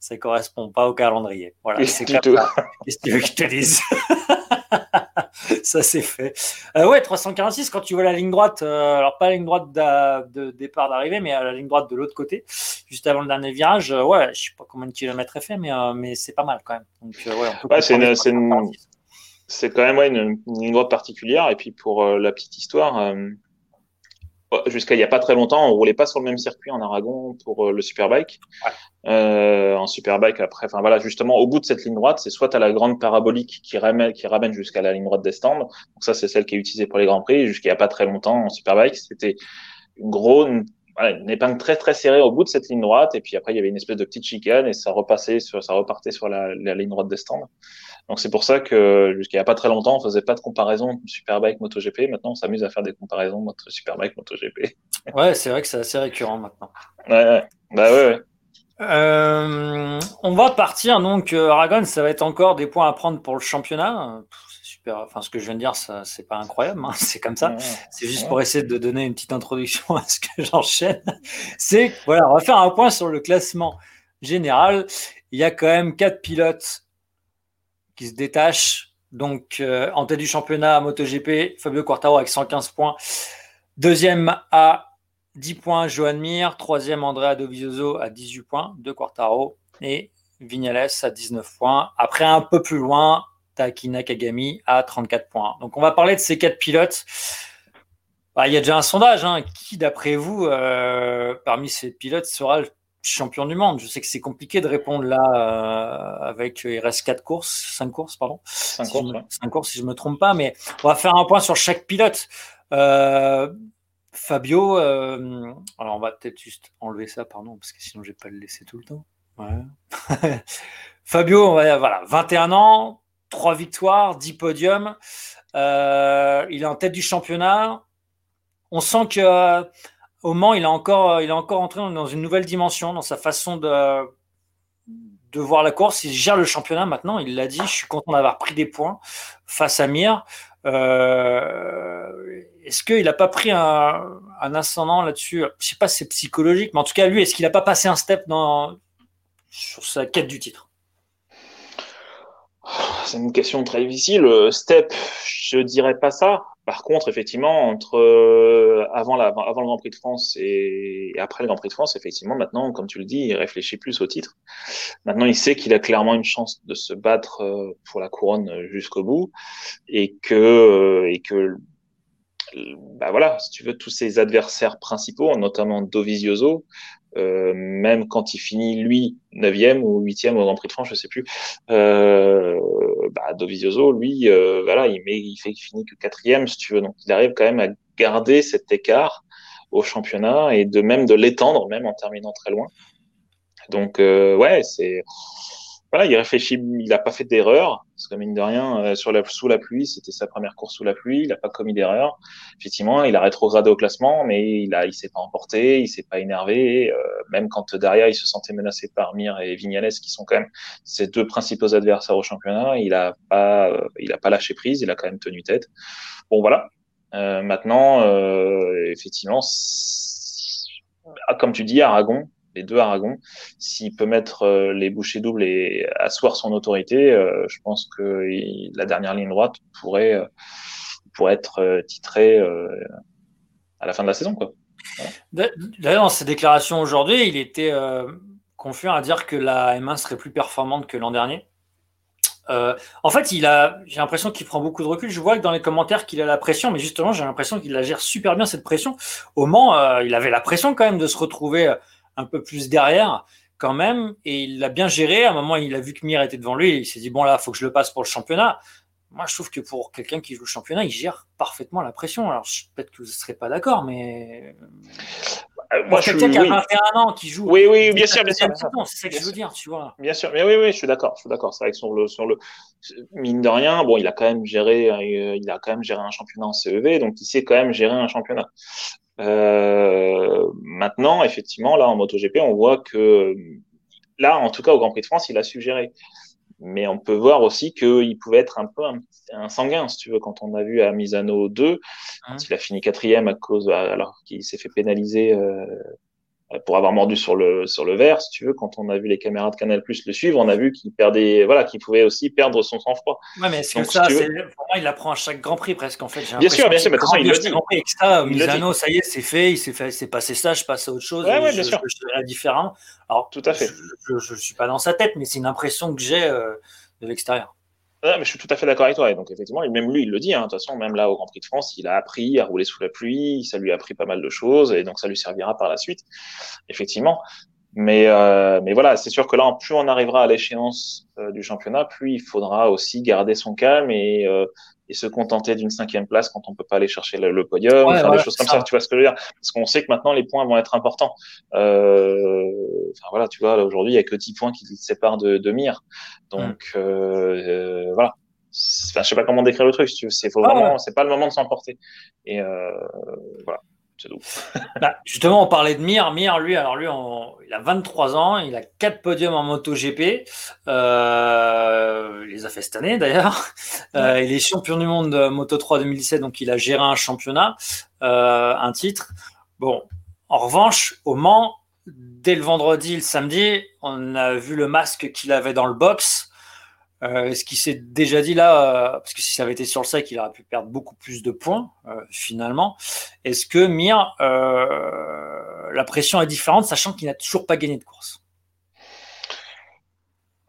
ça ne correspond pas au calendrier. Voilà, c'est clair. Qu'est-ce que tu veux que je te dise? ça c'est fait. Euh, ouais, 346, quand tu vois la ligne droite, euh, alors pas la ligne droite de, départ d'arrivée, mais à la ligne droite de l'autre côté, juste avant le dernier virage, euh, ouais, je sais pas combien de kilomètres est fait, mais, mais c'est pas mal quand même. Donc, ouais, c'est quand même ouais, une, ligne droite particulière. Et puis pour la petite histoire, jusqu'à il n'y a pas très longtemps, on roulait pas sur le même circuit en Aragon pour le Superbike. Ouais. Euh, en Superbike après, enfin voilà, justement, au bout de cette ligne droite, c'est soit à la grande parabolique qui ramène, qui ramène jusqu'à la ligne droite des stands. Donc ça, c'est celle qui est utilisée pour les grands prix. Jusqu'il n'y a pas très longtemps en Superbike, c'était une grosse, une, une, épingle très très serrée au bout de cette ligne droite. Et puis après, il y avait une espèce de petite chicane et ça repassait sur, ça repartait sur la, la ligne droite des stands. Donc c'est pour ça que jusqu'il n'y a pas très longtemps, on faisait pas de comparaison Superbike MotoGP. Maintenant, on s'amuse à faire des comparaisons entre Superbike MotoGP. Ouais, c'est vrai que c'est assez récurrent maintenant. Ouais, ouais. bah ouais. ouais. Euh, on va partir donc euh, Aragon, ça va être encore des points à prendre pour le championnat. C'est super. Enfin, ce que je viens de dire, ça c'est pas incroyable, hein, c'est comme ça. c'est juste pour essayer de donner une petite introduction à ce que j'enchaîne. C'est voilà, on va faire un point sur le classement général. Il y a quand même quatre pilotes qui se détachent. Donc euh, en tête du championnat MotoGP, Fabio Quartaro avec 115 points. Deuxième à 10 points, Joan Mir. Troisième, Andrea Dovizioso à 18 points, de Quartaro. Et Vignales à 19 points. Après, un peu plus loin, Takina Kagami à 34 points. Donc, on va parler de ces quatre pilotes. Bah, il y a déjà un sondage. Hein. Qui, d'après vous, euh, parmi ces pilotes, sera champion du monde. Je sais que c'est compliqué de répondre là euh, avec il reste quatre courses, cinq courses, pardon. Cinq si courses, cinq courses si je me trompe pas, mais on va faire un point sur chaque pilote. Euh, Fabio, euh, alors on va peut-être juste enlever ça, pardon, parce que sinon je vais pas le laisser tout le temps. Fabio, on va, voilà, 21 ans, 3 victoires, 10 podiums. Euh, il est en tête du championnat. On sent que au Mans, il est encore, il est encore entré dans une nouvelle dimension dans sa façon de, de voir la course. Il gère le championnat maintenant. Il l'a dit. Je suis content d'avoir pris des points face à Mir. Euh, est-ce qu'il n'a pas pris un, ascendant là-dessus? Je ne sais pas si c'est psychologique, mais en tout cas, lui, est-ce qu'il n'a pas passé un step dans, sur sa quête du titre? C'est une question très difficile. Step, je dirais pas ça. Par contre, effectivement, entre euh, avant, la, avant le Grand Prix de France et, après le Grand Prix de France, effectivement, maintenant, comme tu le dis, il réfléchit plus au titre. Maintenant, il sait qu'il a clairement une chance de se battre euh, pour la couronne jusqu'au bout et que euh, et que bah voilà, si tu veux, tous ses adversaires principaux, notamment Dovizioso, euh, même quand il finit lui 9e ou 8e au Grand Prix de France, je sais plus. Euh, bah, Dovizioso, lui, euh, voilà, il met, il fait qu'il finit que quatrième, si tu veux. Donc, il arrive quand même à garder cet écart au championnat et de même de l'étendre, même en terminant très loin. Donc, euh, ouais, c'est voilà, il réfléchit, il n'a pas fait d'erreur, parce que mine de rien, euh, sur la, sous la pluie, c'était sa première course sous la pluie, il n'a pas commis d'erreur. Effectivement, il a rétrogradé au classement, mais il a, il s'est pas emporté, il s'est pas énervé, euh, même quand derrière il se sentait menacé par Mir et Vignales, qui sont quand même ses deux principaux adversaires au championnat, il a pas, euh, il a pas lâché prise, il a quand même tenu tête. Bon voilà. maintenant, effectivement, comme tu dis, Aragon, les deux Aragon, s'il peut mettre euh, les bouchées doubles et asseoir son autorité, euh, je pense que la dernière ligne droite pourrait, euh, être titrée à la fin de la saison. D'ailleurs, dans ses déclarations aujourd'hui, il était confiant à dire que la M1 serait plus performante que l'an dernier. en fait, il a, j'ai l'impression qu'il prend beaucoup de recul. Je vois que dans les commentaires qu'il a la pression, mais justement, j'ai l'impression qu'il la gère super bien cette pression. Au Mans, il avait la pression quand même de se retrouver un peu plus derrière quand même, et il l'a bien géré. À un moment, il a vu que Mir était devant lui, il s'est dit bon là, faut que je le passe pour le championnat. Moi, je trouve que pour quelqu'un qui joue le championnat, il gère parfaitement la pression. Alors, peut-être que vous ne serez pas d'accord, mais euh, moi, quelqu'un qui a 21 ans, qui joue. Oui, oui, bien sûr, bien sûr. C'est ça que je veux dire, tu vois. Bien sûr, mais oui, oui, je suis d'accord, je suis d'accord. C'est vrai que sur le, sur le, mine de rien, bon, il a quand même géré, euh, il a quand même géré un championnat en CEV, donc il sait quand même gérer un championnat. Euh, maintenant, effectivement, là, en MotoGP, on voit que là, en tout cas, au Grand Prix de France, il a suggéré. Mais on peut voir aussi qu'il pouvait être un peu un, sanguin, si tu veux, quand on a vu à Misano 2, quand hein. il a fini quatrième à cause, alors qu'il s'est fait pénaliser euh, pour avoir mordu sur le sur le verre, si tu veux, quand on a vu les caméras de Canal Plus le suivre, on a vu qu'il perdait, voilà, qu'il pouvait aussi perdre son sang-froid. Ouais, mais est-ce que ça, pour moi, il apprend à chaque Grand Prix presque en fait. Bien sûr, bien sûr, mais façon, il le dit. Grand Prix, ça, Misano, ça y est, c'est fait, il s'est fait, c'est passé ça, je passe à autre chose. Ouais, ouais, bien sûr. Je, je, différent. Alors, tout à fait. Je, je, suis pas dans sa tête, mais c'est une impression que j'ai euh, de l'extérieur. Ouais, mais je suis tout à fait d'accord avec toi. Et donc, effectivement, même lui, il le dit. Hein. De toute façon, même là, au Grand Prix de France, il a appris à rouler sous la pluie. Ça lui a appris pas mal de choses. Et donc, ça lui servira par la suite. Effectivement. Mais, euh, mais voilà, c'est sûr que là, plus on arrivera à l'échéance euh, du championnat, plus il faudra aussi garder son calme et, euh, et se contenter d'une cinquième place quand on peut pas aller chercher le, podium, faire des choses comme ça. Tu vois ce que je veux dire? Parce qu'on sait que maintenant les points vont être importants. Euh, enfin voilà, tu vois, aujourd'hui il y a que 10 points qui se séparent de, de Mir. Donc mm. euh, euh, voilà. Enfin, je sais pas comment décrire le truc. C'est vraiment, c'est pas le moment de s'emporter. Et euh, voilà. bah, justement, on parlait de Mir. Mir, lui, alors lui, il a 23 ans, il a 4 podiums en MotoGP. Euh, il les a fait cette année d'ailleurs. Euh, il est champion du monde de Moto 3 2017, donc il a géré un championnat, euh, un titre. Bon, en revanche, au Mans, dès le vendredi, le samedi, on a vu le masque qu'il avait dans le box. Euh, ce qui s'est déjà dit là, euh, parce que si ça avait été sur le sec, il aurait pu perdre beaucoup plus de points euh, finalement. Est-ce que Mir, la pression est différente, sachant qu'il n'a toujours pas gagné de course?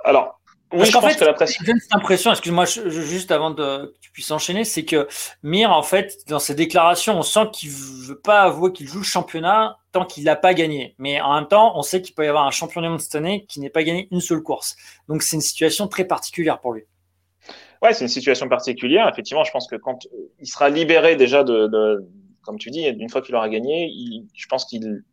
Alors, Oui, je pense que la presse. J'ai cette impression, excuse-moi, juste avant de, que tu puisses enchaîner, c'est que Mir, en fait, dans ses déclarations, on sent qu'il ne veut pas avouer qu'il joue le championnat tant qu'il n'a pas gagné. Mais en même temps, on sait qu'il peut y avoir un champion du monde cette année qui n'ait pas gagné une seule course. Donc c'est une situation très particulière pour lui. Ouais, c'est une situation particulière. Effectivement, je pense que quand il sera libéré déjà de, comme tu dis, une fois qu'il aura gagné, je pense qu'il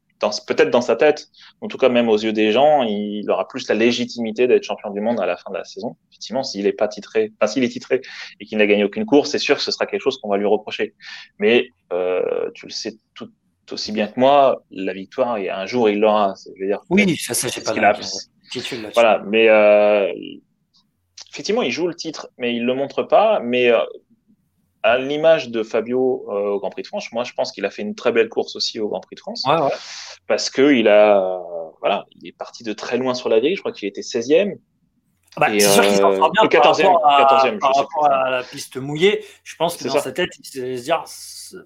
peut-être dans sa tête, en tout cas même aux yeux des gens, il aura plus la légitimité d'être champion du monde à la fin de la saison. Effectivement, s'il est pas titré, enfin s'il est titré et qu'il n'a gagné aucune course, c'est sûr que ce sera quelque chose qu'on va lui reprocher. Mais euh, tu le sais tout aussi bien que moi, la victoire, et un jour il l'aura. Je veux dire, oui, ça, ça c'est pas de Voilà, mais euh, effectivement, il joue le titre, mais il le montre pas. Mais euh, à l'image de Fabio euh, au Grand Prix de France, moi je pense qu'il a fait une très belle course aussi au Grand Prix de France. Parce que il a, voilà, il est parti de très loin sur la grille. Je crois qu'il était 16e. Bah, c'est sûr qu'il s'en sort bien 14e, euh, par rapport, à, par rapport à, la piste mouillée. Je pense que dans sa tête, il se dire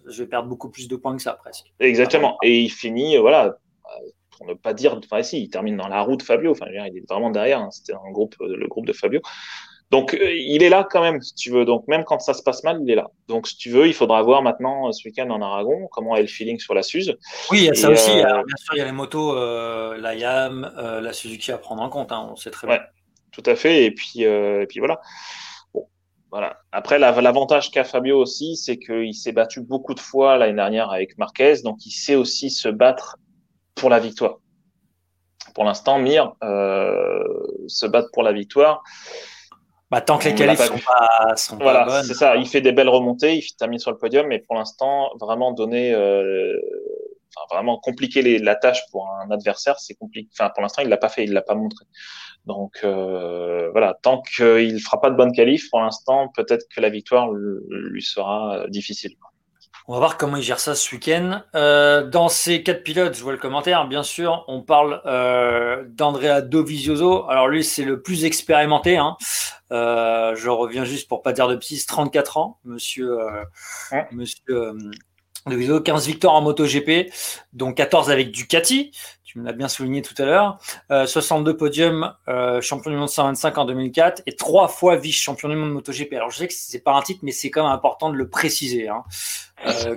je vais perdre beaucoup plus de points que ça presque. Exactement. Et il finit, voilà, pour ne pas dire, enfin si, il termine dans la roue de Fabio. Enfin, il est vraiment derrière. Hein. C'était un groupe, le groupe de Fabio. Donc, euh, il est là quand même, si tu veux. Donc, même quand ça se passe mal, il est là. Donc, si tu veux, il faudra voir maintenant euh, ce week-end en Aragon comment est le feeling sur la Suze. Oui, il y a ça aussi. Euh, bien sûr, il y a les motos, la YAM, la Suzuki à prendre en compte. Hein, on sait très bien. tout à fait. Et puis, et puis voilà. Bon, voilà. Après, l'avantage qu'a Fabio aussi, c'est qu'il s'est battu beaucoup de fois l'année dernière avec Marquez. Donc, il sait aussi se battre pour la victoire. Pour l'instant, Mir se battre pour la victoire. Bah, tant que les qualifs sont pas, sont voilà, bonnes. c'est ça. Il fait des belles remontées, il termine sur le podium, mais pour l'instant, vraiment donner, euh, enfin, vraiment compliquer les, la tâche pour un adversaire, c'est compliqué. Enfin, pour l'instant, il l'a pas fait, il l'a pas montré. Donc euh, voilà, tant qu'il fera pas de bonnes qualifs, pour l'instant, peut-être que la victoire lui sera euh, difficile. On va voir comment il gère ça ce week-end. Euh, dans ces quatre pilotes, je vois le commentaire, bien sûr, on parle euh, d'Andrea Dovizioso. Alors lui, c'est le plus expérimenté. Hein. Euh, je reviens juste pour pas dire de psy, 34 ans, monsieur, euh, monsieur Dovizioso, 15 victoires en MotoGP, dont 14 avec Ducati tu me l'as bien souligné tout à l'heure. 62 euh, podiums, euh, champion du monde 125 en 2004 et trois fois vice-champion du monde MotoGP. Alors je sais que c'est pas un titre, mais c'est quand même important de le préciser. Hein. Euh,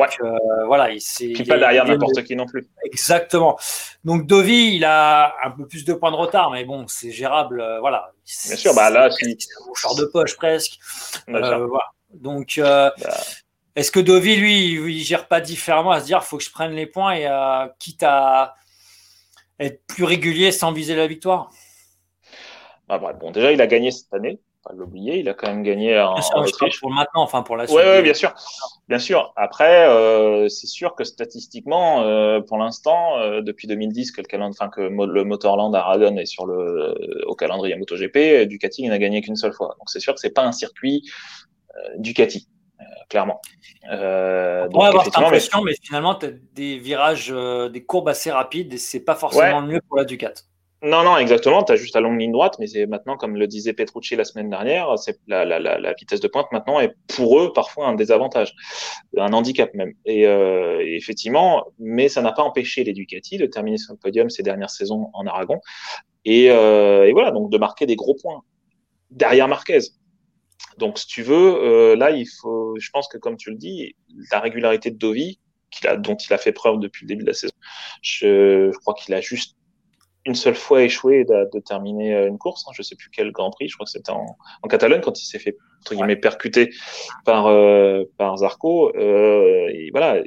voilà, il, Puis pas derrière n'importe qui non plus. Exactement. Donc Dovi, il a un peu plus de points de retard, mais bon, c'est gérable. voilà. Bien sûr, bah là, c'est un de poche presque. voilà. Donc. Bah. Est-ce que Dovi, lui, il, gère pas différemment à se dire, faut que je prenne les points et quitte à, être plus régulier sans viser la victoire ah, Bon, déjà, il a gagné cette année, pas l'oublier. Il a quand même gagné en, Autriche. Pour maintenant, enfin pour la suite. Oui, ouais, bien sûr. Bien sûr. Après, euh, c'est sûr que statistiquement, euh, pour l'instant, euh, depuis 2010, que le calendrier, enfin que le Motorland Aragon est sur le au calendrier MotoGP, Ducati n'a gagné qu'une seule fois. Donc c'est sûr que c'est pas un circuit Ducati. Clairement. Euh, on va avoir cette impression, mais... finalement, tu as des virages, euh, des courbes assez rapides et c'est pas forcément mieux pour la Ducat. Non, non, exactement. Tu as juste la longue ligne droite, mais c'est maintenant, comme le disait Petrucci la semaine dernière, c'est la, la, la, vitesse de pointe maintenant est pour eux parfois un désavantage, un handicap même. Et, euh, effectivement, mais ça n'a pas empêché les Ducati de terminer sur le podium ces dernières saisons en Aragon. Et, et voilà, donc de marquer des gros points derrière Marquez. Donc, si tu veux, euh, là, il faut, je pense que comme tu le dis, la régularité de Dovi, a, dont il a fait preuve depuis le début de la saison, je, crois qu'il a juste une seule fois échoué de, terminer euh, une course. Hein, je sais plus quel Grand Prix. Je crois que c'était en, Catalogne quand il s'est fait entre guillemets percuter par euh, par Zarco. et voilà.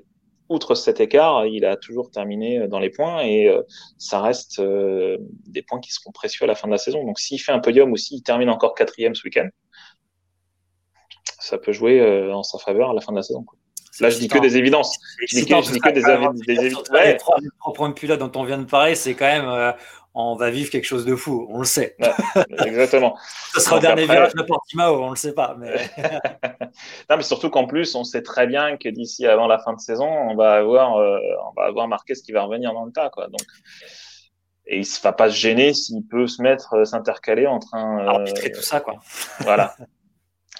Outre cet écart, il a toujours terminé dans les points et ça reste des points qui seront précieux à la fin de la saison. Donc s'il fait un podium ou s'il termine encore quatrième ce week-end, ça peut jouer euh, en sa faveur à la fin de la saison. Là, je dis que des évidences. Je dis que, je dis que des, des évidences. Ouais. Les trois, points de dont on vient de parler, c'est quand même, euh, on va vivre quelque chose de fou, on le sait. exactement. Ce sera le dernier virage de Portimao, on ne le sait pas. Mais... non, mais surtout qu'en plus, on sait très bien que d'ici avant la fin de saison, on va avoir, euh, on va avoir Marquez qui va revenir dans le tas, quoi. Donc, et il ne va pas se gêner s'il peut se mettre, s'intercaler entre un. Arbitrer tout ça, quoi. voilà.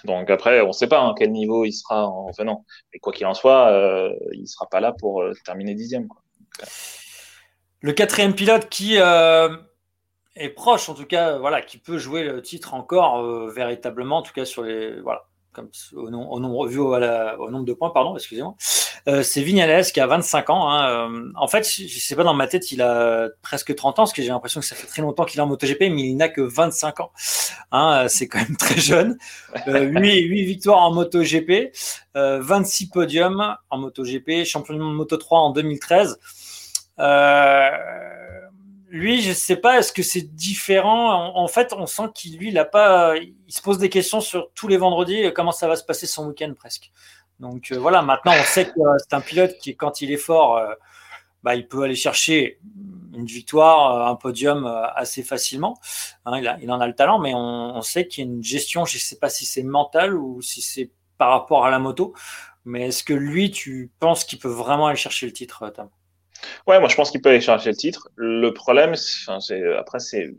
Donc après, on ne sait pas à hein, quel niveau il sera en venant. Mais quoi qu'il en soit, euh, il ne sera pas là pour euh, terminer dixième. Le quatrième pilote qui euh, est proche, en tout cas, voilà, qui peut jouer le titre encore véritablement, en tout cas sur les, voilà, comme au, nombre, vu au, nombre de points, pardon, excusez-moi. Euh, c'est Vignales qui a 25 ans. Hein. Euh, en fait, je, ne sais pas dans ma tête, il a presque 30 ans, parce que j'ai l'impression que ça fait très longtemps qu'il est en MotoGP, mais il n'a que 25 ans. Hein, c'est quand même très jeune. Euh, 8, 8, victoires en MotoGP, 26 podiums en MotoGP, champion du monde Moto 3 en 2013. Euh, lui, je ne sais pas, est-ce que c'est différent? En, fait, on sent qu'il lui, il se pose des questions sur tous les vendredis, euh, comment ça va se passer son week-end presque. Donc euh, voilà, maintenant on sait que euh, c'est un pilote qui, quand il est fort, bah, il peut aller chercher une victoire, un podium assez facilement. Hein, il, il, en a le talent, mais on, on sait qu'il y a une gestion. Je ne sais pas si c'est mental ou si c'est par rapport à la moto. Mais est-ce que lui, tu penses qu'il peut vraiment aller chercher le titre, Tom? Ouais, moi je pense qu'il peut aller chercher le titre. Le problème, c'est après c'est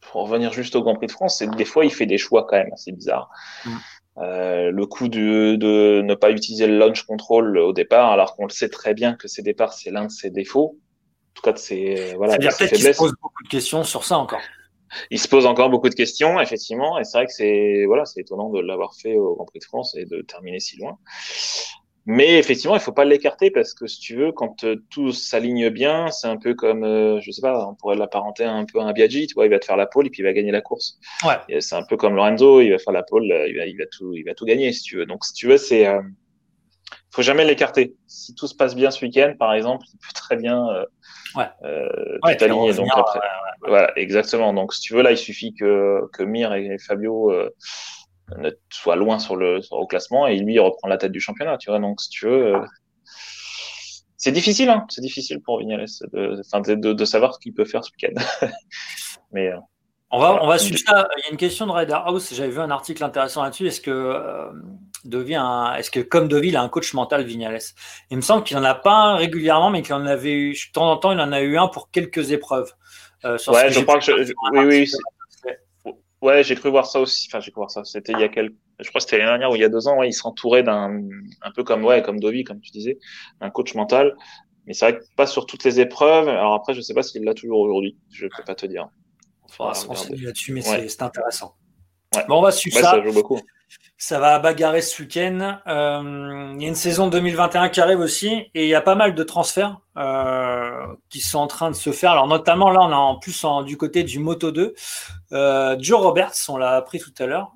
pour revenir juste au Grand Prix de France, c'est des fois il fait des choix quand même assez bizarres. Mm. Euh, le coup de, de ne pas utiliser le launch control au départ, alors qu'on le sait très bien que ses départs c'est l'un de ses défauts. En tout cas, de ses voilà. C'est-à-dire peut-être qu'il se pose beaucoup de questions sur ça encore. Il se pose encore beaucoup de questions, effectivement, et c'est vrai que c'est voilà, c'est étonnant de l'avoir fait au Grand Prix de France et de terminer si loin. Mais effectivement, il faut pas l'écarter parce que si tu veux, quand euh, tout s'aligne bien, c'est un peu comme, euh, je sais pas, on pourrait l'apparenter un peu à un Biaggi, tu vois, il va te faire la pole et puis il va gagner la course. Ouais. C'est un peu comme Lorenzo, il va faire la pole, il va, il va tout, il va tout gagner si tu veux. Donc si tu veux, c'est, euh, faut jamais l'écarter. Si tout se passe bien ce week-end, par exemple, il peut très bien euh, ouais. euh, tout aligner. Donc après, voilà, exactement. Donc si tu veux, là, il suffit que que Mir et Fabio euh, soit loin sur le au classement et lui il reprend la tête du championnat tu vois donc si tu veux euh, c'est difficile hein c'est difficile pour Vignales de, de, de, savoir ce qu'il peut faire ce week-end mais euh, on va, on va suivre ça. Il y a une question de Rider House. J'avais vu un article intéressant là-dessus. Est-ce que euh, est-ce que comme Devi, il a un coach mental Vignales Il me semble qu'il en a pas un régulièrement, mais qu'il en avait eu de temps en temps. Il en a eu un pour quelques épreuves. Euh, ouais, je crois que je, oui, oui, Ouais, j'ai cru voir ça aussi. Enfin, j'ai cru voir ça. C'était il y a quelques, je crois que c'était l'année dernière ou il y a deux ans. Ouais, il s'entourait d'un, un peu comme, ouais, comme Dovi, comme tu disais, un coach mental. Mais c'est vrai que pas sur toutes les épreuves. Alors après, je sais pas s'il l'a toujours aujourd'hui. Je peux pas te dire. On faudra se là-dessus, mais c'est intéressant. Ouais. Bon, on va suivre ça. Ça joue beaucoup. Ça va bagarrer ce week-end. Euh, il y a une saison 2021 qui arrive aussi et il y a pas mal de transferts euh, qui sont en train de se faire. Alors notamment là, on a en plus en, du côté du Moto 2, euh, Joe Roberts, on l'a appris tout à l'heure,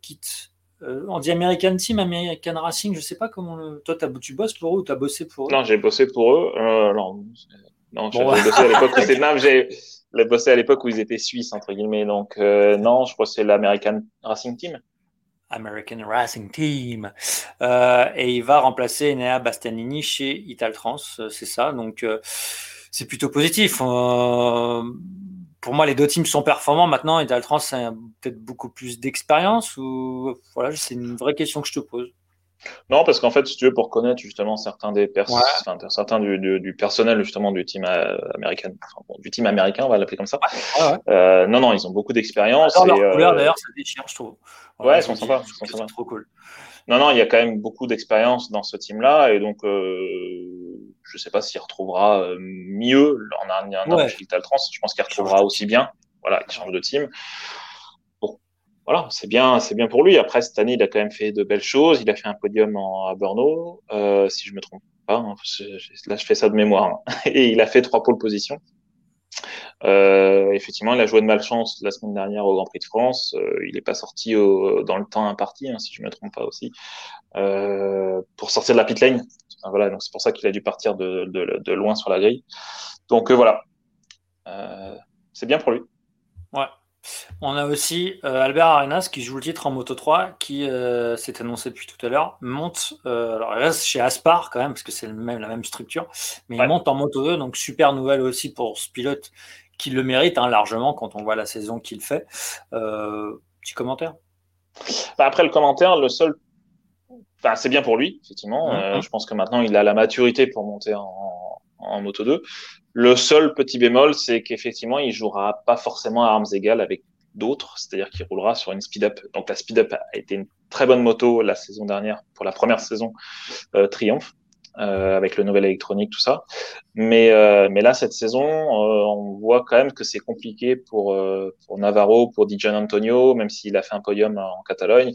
quitte. On dit American Team, American Racing, je sais pas comment. Le... Toi, tu bosses pour eux ou tu as bossé pour eux? Non, j'ai bossé pour eux. Non, non j'ai bossé à l'époque où c'était. j'ai bossé à l'époque où ils étaient suisses entre guillemets. Donc non, je crois que c'est l'American Racing Team. American Racing Team. Euh, et il va remplacer Enea Bastianini chez Italtrans, euh, c'est ça. Donc euh, c'est plutôt positif. Euh, pour moi, les deux teams sont performants. Maintenant, Italtrans a peut-être beaucoup plus d'expérience ou voilà, c'est une vraie question que je te pose. Non, parce qu'en fait, si tu veux, pour connaître justement certains des pers enfin, certains du, du, du, personnel justement du team américain, enfin, bon, du team américain, on va l'appeler comme ça. Ouais, euh, non, non, ils ont beaucoup d'expérience. Leur couleur, d'ailleurs, ça déchire, je trouve. Ouais, ils sont sympas. Sont trop cool. Non, non, il y a quand même beaucoup d'expérience dans ce team-là, et donc euh, je sais pas s'il retrouvera euh, mieux en un, un ouais. chez Trans. Je pense qu'il retrouvera aussi bien. Voilà, il change de team. Voilà, c'est bien, c'est bien pour lui. Après cette année, il a quand même fait de belles choses. Il a fait un podium en, à Brno, euh, si je me trompe pas. Hein, là, je fais ça de mémoire. Hein. Et il a fait trois pôles position. Euh, effectivement, il a joué de malchance la semaine dernière au Grand Prix de France. Euh, il n'est pas sorti au, dans le temps imparti, hein, si je me trompe pas aussi, euh, pour sortir de la pit lane. Voilà, donc c'est pour ça qu'il a dû partir de, de, de, loin sur la grille. Donc euh, voilà, euh, c'est bien pour lui. Ouais. On a aussi euh, Albert Arenas qui joue le titre en Moto 3, qui euh, s'est annoncé depuis tout à l'heure, monte, euh, alors il reste chez Aspar quand même, parce que c'est même, la même structure, mais ouais. il monte en Moto 2, donc super nouvelle aussi pour ce pilote qui le mérite hein, largement quand on voit la saison qu'il fait. Petit commentaire? Bah Après le commentaire, le seul. Enfin, c'est bien pour lui, effectivement. Mm -hmm. je pense que maintenant il a la maturité pour monter en, en Moto 2. Le seul petit bémol, c'est qu'effectivement, il jouera pas forcément à armes égales avec d'autres, c'est-à-dire qu'il roulera sur une speed-up. Donc la speed-up a été une très bonne moto la saison dernière pour la première saison euh, Triomphe. euh, avec le nouvel électronique, tout ça. Mais, euh, mais là, cette saison, euh, on voit quand même que c'est compliqué pour, pour Navarro, pour Dijan Antonio, même s'il a fait un podium en Catalogne.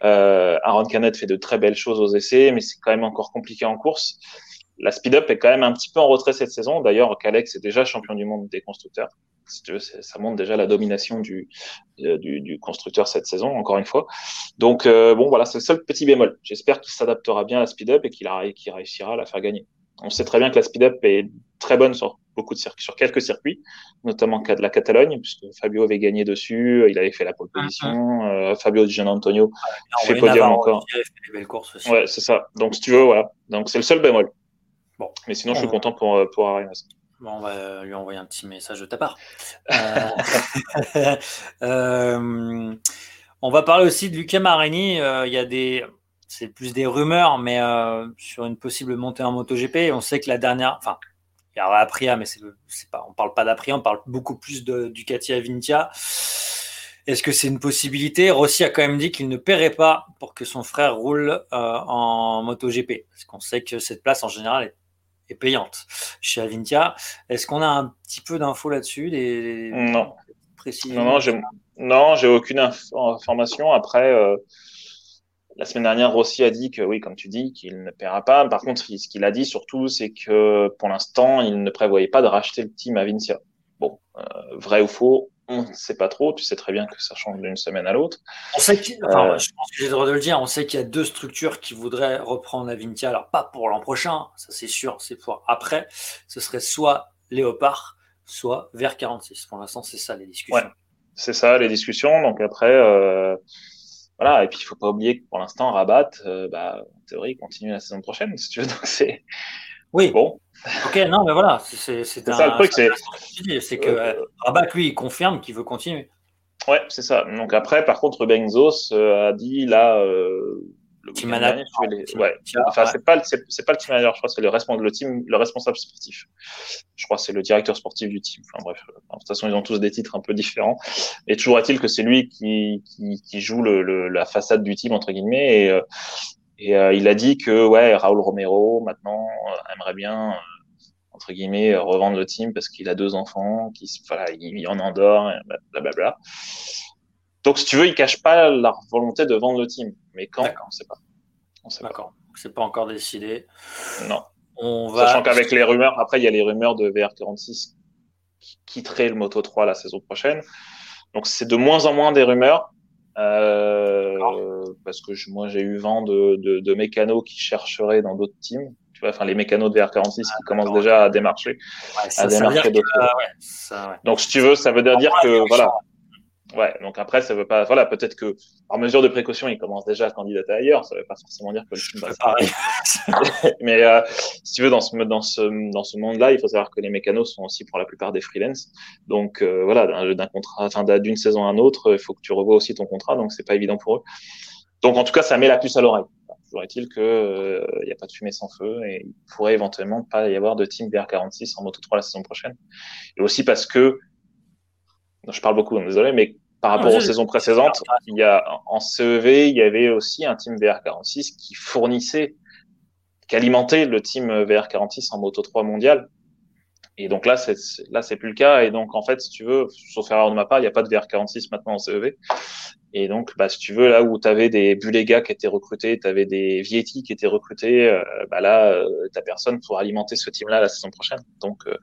Aaron Canet fait de très belles choses aux essais, mais c'est quand même encore compliqué en course. La speed-up est quand même un petit peu en retrait cette saison. D'ailleurs, Kalex est déjà champion du monde des constructeurs si tu veux, ça montre déjà la domination du, euh, du, du, constructeur cette saison, encore une fois. Donc, euh, bon, voilà, c'est le seul petit bémol. J'espère qu'il s'adaptera bien à la speed-up et qu'il qu réussira à la faire gagner. On sait très bien que la speed-up est très bonne sur beaucoup de circuits, sur quelques circuits, notamment de la Catalogne, puisque Fabio avait gagné dessus, il avait fait la pole position, mm-hmm. euh, Fabio Di Gian Antonio fait podium encore. Ouais, c'est ça. Donc, si tu veux, voilà. Donc, c'est le seul bémol. Bon. Mais sinon, je suis content pour, pour Arenas on va lui envoyer un petit message de ta part. Euh, euh, on va parler aussi de Lucas Marini. Euh, il y a des, c'est plus des rumeurs, mais sur une possible montée en MotoGP. On sait que la dernière, enfin, il y aura Apria, mais c'est, pas, on parle pas d'Apria, on parle beaucoup plus de Ducati Avintia. Est-ce que c'est une possibilité? Rossi a quand même dit qu'il ne paierait pas pour que son frère roule en MotoGP, parce qu'on sait que cette place en général est est payante chez Avintia. Est-ce qu'on a un petit peu d'infos là-dessus des... Non. Non, non, j'ai, non, j'ai aucune information. Après, euh, la semaine dernière, Rossi a dit que oui, comme tu dis, qu'il ne paiera pas. Par contre, ce qu'il a dit surtout, c'est que pour l'instant, il ne prévoyait pas de racheter le team Avintia. Bon, euh, vrai ou faux, on ne sait pas trop. Tu sais très bien que ça change d'une semaine à l'autre. On sait enfin, euh, je pense que j'ai le droit de le dire. On sait qu'il y a deux structures qui voudraient reprendre Avintia. Alors, pas pour l'an prochain, ça c'est sûr, c'est pour après. Ce serait soit Léopard, soit vers 46. Pour l'instant, c'est ça les discussions. Ouais, c'est ça les discussions. Donc après, euh, voilà. Et puis, il faut pas oublier que pour l'instant, Rabat, euh, bah, en théorie, continue la saison prochaine, si tu veux. Donc, c'est. Oui. Bon, Ok, non, mais voilà, c'est ça le truc. C'est que euh, Rabat, lui, il confirme qu'il veut continuer. Ouais, c'est ça. Donc après, par contre, Benzos euh, a dit là. Euh, le team manager. ouais. Enfin, c'est pas, pas le team manager, je crois, c'est le, responsable, le, team, le responsable sportif. Je crois que c'est le directeur sportif du team. Enfin bref, de toute façon, ils ont tous des titres un peu différents. Et toujours est-il que c'est lui qui, qui, qui joue le, le, la façade du team entre guillemets. Et, et euh, il a dit que ouais, Raúl Romero maintenant euh, aimerait bien euh, entre guillemets revendre le team parce qu'il a deux enfants, qu'il voilà, il en endort, blablabla. Donc si tu veux, il cache pas la volonté de vendre le team, mais quand? On sait pas. On sait D'accord. C'est pas encore décidé. Non. On va... Sachant qu'avec les rumeurs, après il y a les rumeurs de VR46 qui quitterait le Moto 3 la saison prochaine. Donc c'est de moins en moins des rumeurs. Euh, parce que moi j'ai eu vent de, de, de, mécanos qui chercheraient dans d'autres teams. Tu vois, enfin les mécanos de VR46 qui commencent déjà à démarcher, à démarcher ouais, Donc si tu veux, ça veut dire que voilà. Ouais, donc après, ça veut pas. Voilà, peut-être que, en mesure de précaution, il commence déjà à candidater ailleurs. Ça veut pas forcément dire que le team va Mais euh, si tu veux, dans ce dans ce dans ce monde-là, il faut savoir que les mécanos sont aussi pour la plupart des freelance. Donc euh, voilà, d'un contrat, enfin d'une saison à une autre, il faut que tu revoies aussi ton contrat. Donc c'est pas évident pour eux. Donc en tout cas, ça met la puce à l'oreille. Toujours est-il que il euh, n'y a pas de fumée sans feu et il pourrait éventuellement pas y avoir de team VR46 en Moto 3 la saison prochaine. Et aussi parce que je parle beaucoup, désolé, mais par rapport aux saisons précédentes, il y a, en CEV, il y avait aussi un team VR46 qui fournissait, qui alimentait le team VR46 en Moto 3 mondial. Et donc là, c'est, là, c'est plus le cas. Et donc, en fait, si tu veux, sauf erreur de ma part, il n'y a pas de VR46 maintenant en CEV. Et donc, bah, si tu veux, là où tu avais des Bulega qui étaient recrutés, tu avais des Vietti qui étaient recrutés, euh, bah là, euh, tu personne pour alimenter ce team-là la saison prochaine. Donc, euh,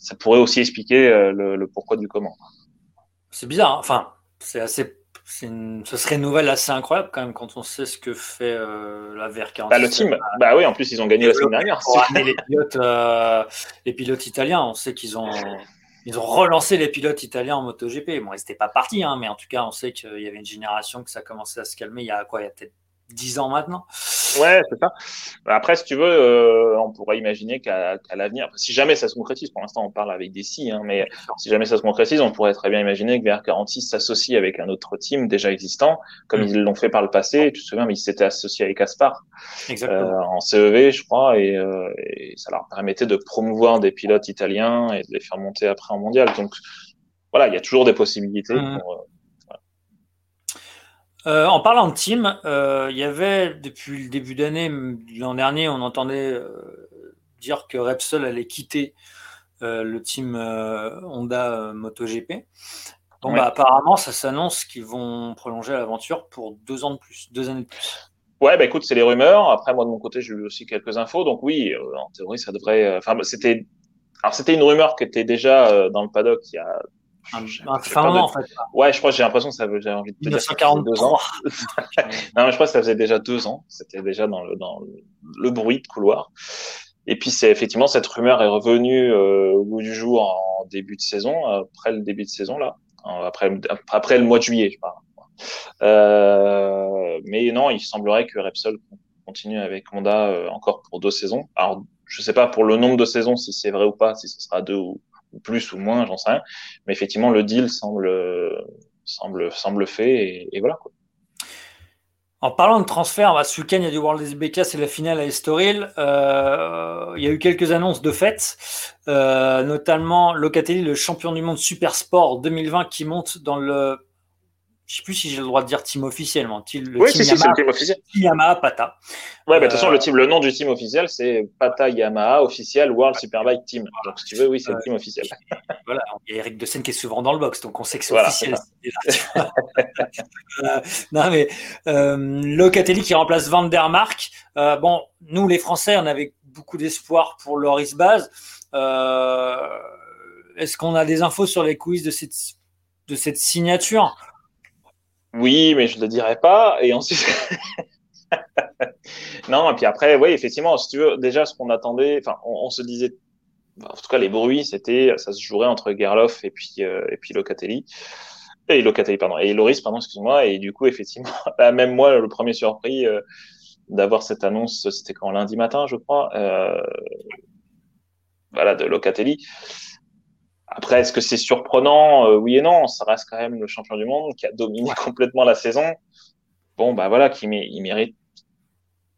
ça pourrait aussi expliquer euh, le, le pourquoi du comment. C'est bizarre, hein. enfin, c'est assez. Une... Ce serait une nouvelle assez incroyable quand même quand on sait ce que fait euh, la VR46. Bah, le team, bah oui, en plus ils ont gagné la semaine dernière. les, pilotes, euh, les pilotes italiens, on sait qu'ils ont, ils ont relancé les pilotes italiens en MotoGP. Bon, ils n'étaient pas partis, hein, mais en tout cas, on sait qu'il y avait une génération que ça commençait à se calmer il y a quoi? Il y a peut-être 10 ans maintenant. Ouais, c'est ça. Après, si tu veux, euh, on pourrait imaginer qu'à l'avenir, si jamais ça se concrétise, pour l'instant on parle avec des si, hein, mais si jamais ça se concrétise, on pourrait très bien imaginer que VR46 s'associe avec un autre team déjà existant, comme mm. ils l'ont fait par le passé. Tu te souviens, mais ils s'étaient associés avec Aspar euh, en CEV, je crois, et, euh, et, ça leur permettait de promouvoir des pilotes italiens et de les faire monter après en mondial. Donc voilà, il y a toujours des possibilités. Mm. Pour, en parlant de team, il y avait depuis le début d'année, l'an dernier, on entendait dire que Repsol allait quitter le team Honda MotoGP. Bon, bah, apparemment, ça s'annonce qu'ils vont prolonger l'aventure pour deux ans de plus, deux années de plus. Ouais, bah écoute, c'est les rumeurs. Après, moi de mon côté, j'ai eu aussi quelques infos. Donc oui, euh, en théorie, ça devrait. Euh, enfin, c'était. Alors c'était une rumeur qui était déjà euh, dans le paddock il y a. Un, moment, en fait. Ouais, je crois. J'ai l'impression que ça veut. J'ai envie de te 1942. dire. ans. non, mais je crois que ça faisait déjà deux ans. C'était déjà dans le dans le, bruit de couloir. Et puis c'est effectivement cette rumeur est revenue au bout du jour en début de saison, après le début de saison là, après après le mois de juillet, je parle. Euh, mais non, il semblerait que Repsol continue avec Honda euh, encore pour deux saisons. Alors, je sais pas pour le nombre de saisons si c'est vrai ou pas, si ce sera deux ou, plus ou moins, j'en sais rien. Mais effectivement, le deal semble semble semble fait et, voilà quoi. En parlant de transfert, bah, ce week-end, il y a du World SBK, c'est la finale à Estoril. Euh, il y a eu quelques annonces de fête, euh, notamment Locatelli, le champion du monde Super Sport 2020, qui monte dans le je ne sais plus si j'ai le droit de dire team officiellement. Le oui, team si, c'est le team officiel. Yamaha Pata. Ouais, bah, de toute façon, le, team, le nom du team officiel, c'est Pata Yamaha officiel World Superbike Team. Donc, si tu veux, oui, c'est le team officiel. voilà, il y a Eric De Seine qui est souvent dans le box, donc on sait que c'est officiel. euh, non, mais euh, Locatelli qui remplace Van der Mark. Euh, bon, nous, les Français, on avait beaucoup d'espoir pour Loris Baz. Euh, est-ce qu'on a des infos sur les quiz de cette, de cette signature? Oui, mais je ne le dirai pas. Et ensuite. non, et puis après, oui, effectivement, si tu veux, déjà, ce qu'on attendait, enfin, on, se disait, en tout cas, les bruits, c'était, ça se jouerait entre Gerloff et puis, euh, et puis Locatelli. Et Locatelli, pardon, et Loris, pardon, excuse-moi. Et du coup, effectivement, bah, même moi, le premier surpris euh, d'avoir cette annonce, c'était quand lundi matin, je crois, euh, voilà, de Locatelli. Après, est-ce que c'est surprenant? Euh, Oui et non. Ça reste quand même le champion du monde qui a dominé complètement la saison. Bon, bah voilà, qui il mérite,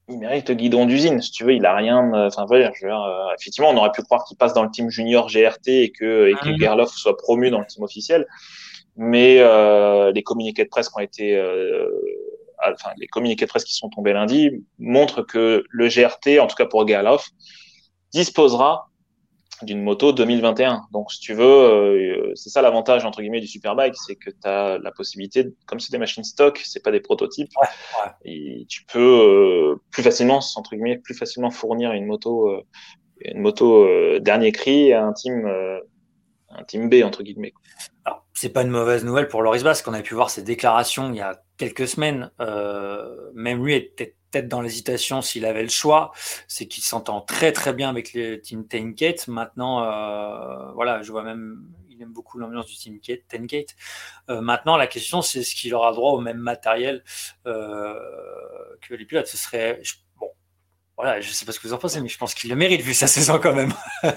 il mérite le guidon d'usine. Si tu veux, il a rien. Enfin, voilà, je veux dire, euh, effectivement, on aurait pu croire qu'il passe dans le team junior GRT et que, et que mm. Gerloff soit promu dans le team officiel. Mais euh, les communiqués de presse qui ont été, euh, enfin, les communiqués de presse qui sont tombés lundi montrent que le GRT, en tout cas pour Gerloff, disposera d'une moto 2021. Donc, si tu veux, euh, c'est ça l'avantage entre guillemets du superbike, c'est que tu as la possibilité, comme c'est des machines stock, c'est pas des prototypes, et tu peux euh, plus facilement, entre guillemets, plus facilement fournir une moto, euh, une moto dernier cri à un team, un team B entre guillemets. Alors, c'est pas une mauvaise nouvelle pour Loris Bass, qu'on a pu voir ses déclarations il y a quelques semaines. même lui était peut-être dans l'hésitation s'il avait le choix, c'est qu'il s'entend très très bien avec le team Tenkate. Maintenant, euh, voilà, je vois même, il aime beaucoup l'ambiance du team Tenkate. Euh, maintenant, la question, c'est est-ce qu'il aura droit au même matériel euh, que les pilotes? Ce serait, bon, voilà, je sais pas ce que vous en pensez, mais je pense qu'il le mérite vu sa saison quand même.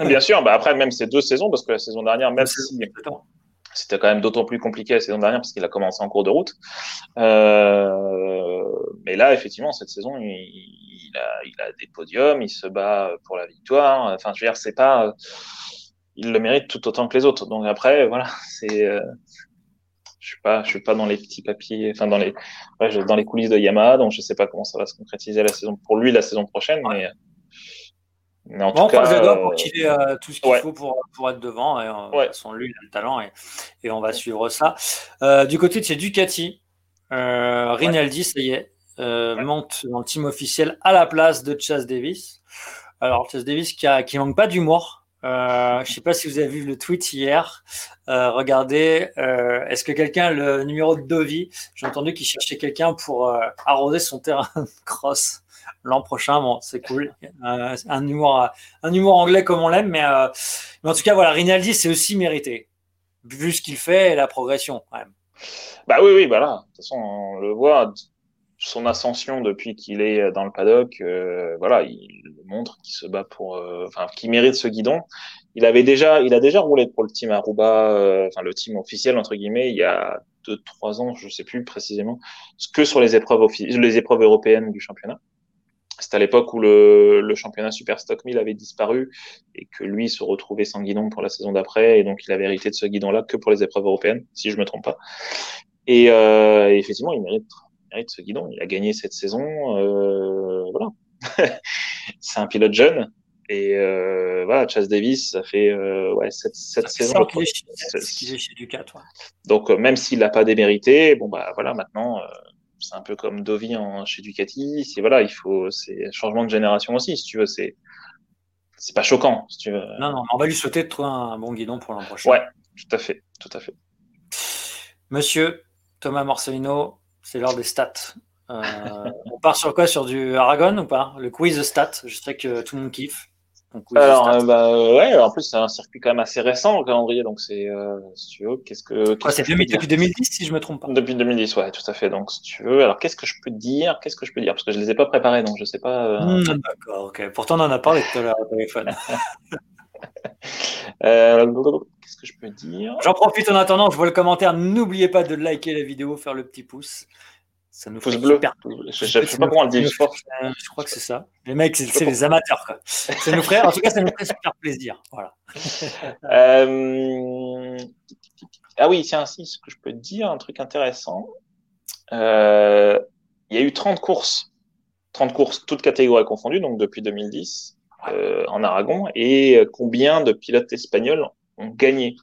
bien sûr, bah après même ces deux saisons, parce que la saison dernière, même si c'était quand même d'autant plus compliqué la saison dernière parce qu'il a commencé en cours de route. Euh, mais là, effectivement, cette saison, il, il, a, il, a, des podiums, il se bat pour la victoire. Enfin, je veux dire, c'est pas, il le mérite tout autant que les autres. Donc après, voilà, c'est, euh, je suis pas, je suis pas dans les petits papiers, enfin dans les, ouais, dans les coulisses de Yamaha, donc je sais pas comment ça va se concrétiser la saison pour lui la saison prochaine, mais mais en tout cas, pour qu'il ait euh, tout ce qu'il faut pour, pour, être devant. Et, euh, De toute façon, lui, il a le talent et, et on va suivre ça. Euh, du côté de chez Ducati, Rinaldi, ça y est, monte dans le team officiel à la place de Chas Davis. Alors, Chas Davis qui, a, qui manque pas d'humour. je ne sais pas si vous avez vu le tweet hier. regardez, est-ce que quelqu'un le numéro de Dovi J'ai entendu qu'il cherchait quelqu'un pour arroser son terrain de cross l'an prochain. Bon, c'est cool. Euh, un, humour, un humour anglais comme on l'aime, mais, euh, mais, en tout cas, voilà, Rinaldi, c'est aussi mérité, vu ce qu'il fait et la progression, quand même. Bah oui, oui, voilà. De toute façon, on le voit, son ascension depuis qu'il est dans le paddock, euh, voilà, il montre qu'il se bat pour, enfin, qu'il mérite ce guidon. Il avait déjà, il a déjà roulé pour le team Aruba, enfin le team officiel entre guillemets, il y a deux, trois ans, je sais plus précisément, que sur les épreuves les épreuves européennes du championnat. C'était à l'époque où le, le, championnat Super Stock 1000 avait disparu et que lui se retrouvait sans guidon pour la saison d'après et donc il avait hérité de ce guidon-là que pour les épreuves européennes, si je me trompe pas. Et, euh, effectivement, il mérite mérite ce guidon. Il a gagné cette saison. voilà. c'est un pilote jeune. Et voilà, Chas Davis, ça fait ouais, cette, cette saison. Qu'il est chez Ducat. Donc, même s'il n'a pas démérité, bon, bah voilà, maintenant, c'est un peu comme Dovi en, chez Ducati. C'est voilà, il faut, c'est un changement de génération aussi, si tu veux. C'est, c'est pas choquant, si tu veux. Non, non, on va lui souhaiter de trouver un bon guidon pour l'an prochain. Ouais, tout à fait, tout à fait. Monsieur Thomas Morcelino, c'est l'heure des stats. Euh, on part sur quoi? Sur du Aragon ou pas? Le quiz stats. Je sais que tout le monde kiffe. Alors, euh, bah, ouais, en plus, c'est un circuit quand même assez récent, le calendrier. Donc, c'est, euh, si tu veux, qu'est-ce que. c'est depuis 2010, si je me trompe pas. Depuis 2010, ouais, tout à fait. Donc, si tu veux, alors, qu'est-ce que je peux dire? Qu'est-ce que je peux dire? Parce que je les ai pas préparés, donc je sais pas. Euh... Mmh, d'accord, ok. Pourtant, on en a parlé tout à l'heure au téléphone. Qu'est-ce que je peux dire J'en profite en attendant, je vois le commentaire. N'oubliez pas de liker la vidéo, faire le petit pouce. Ça nous pouce bleu. Je, sais pas comment on le dit. Je, je crois que c'est ça. Les mecs, c'est les amateurs. Quoi. Ça nous ferait, en tout cas, ça nous ferait super plaisir. Voilà. euh... Ah oui, tiens, si, ce que je peux te dire, un truc intéressant. Euh... Il y a eu 30 courses, 30 courses, toutes catégories confondues, donc depuis 2010, euh, en Aragon. Et combien de pilotes espagnols ont gagné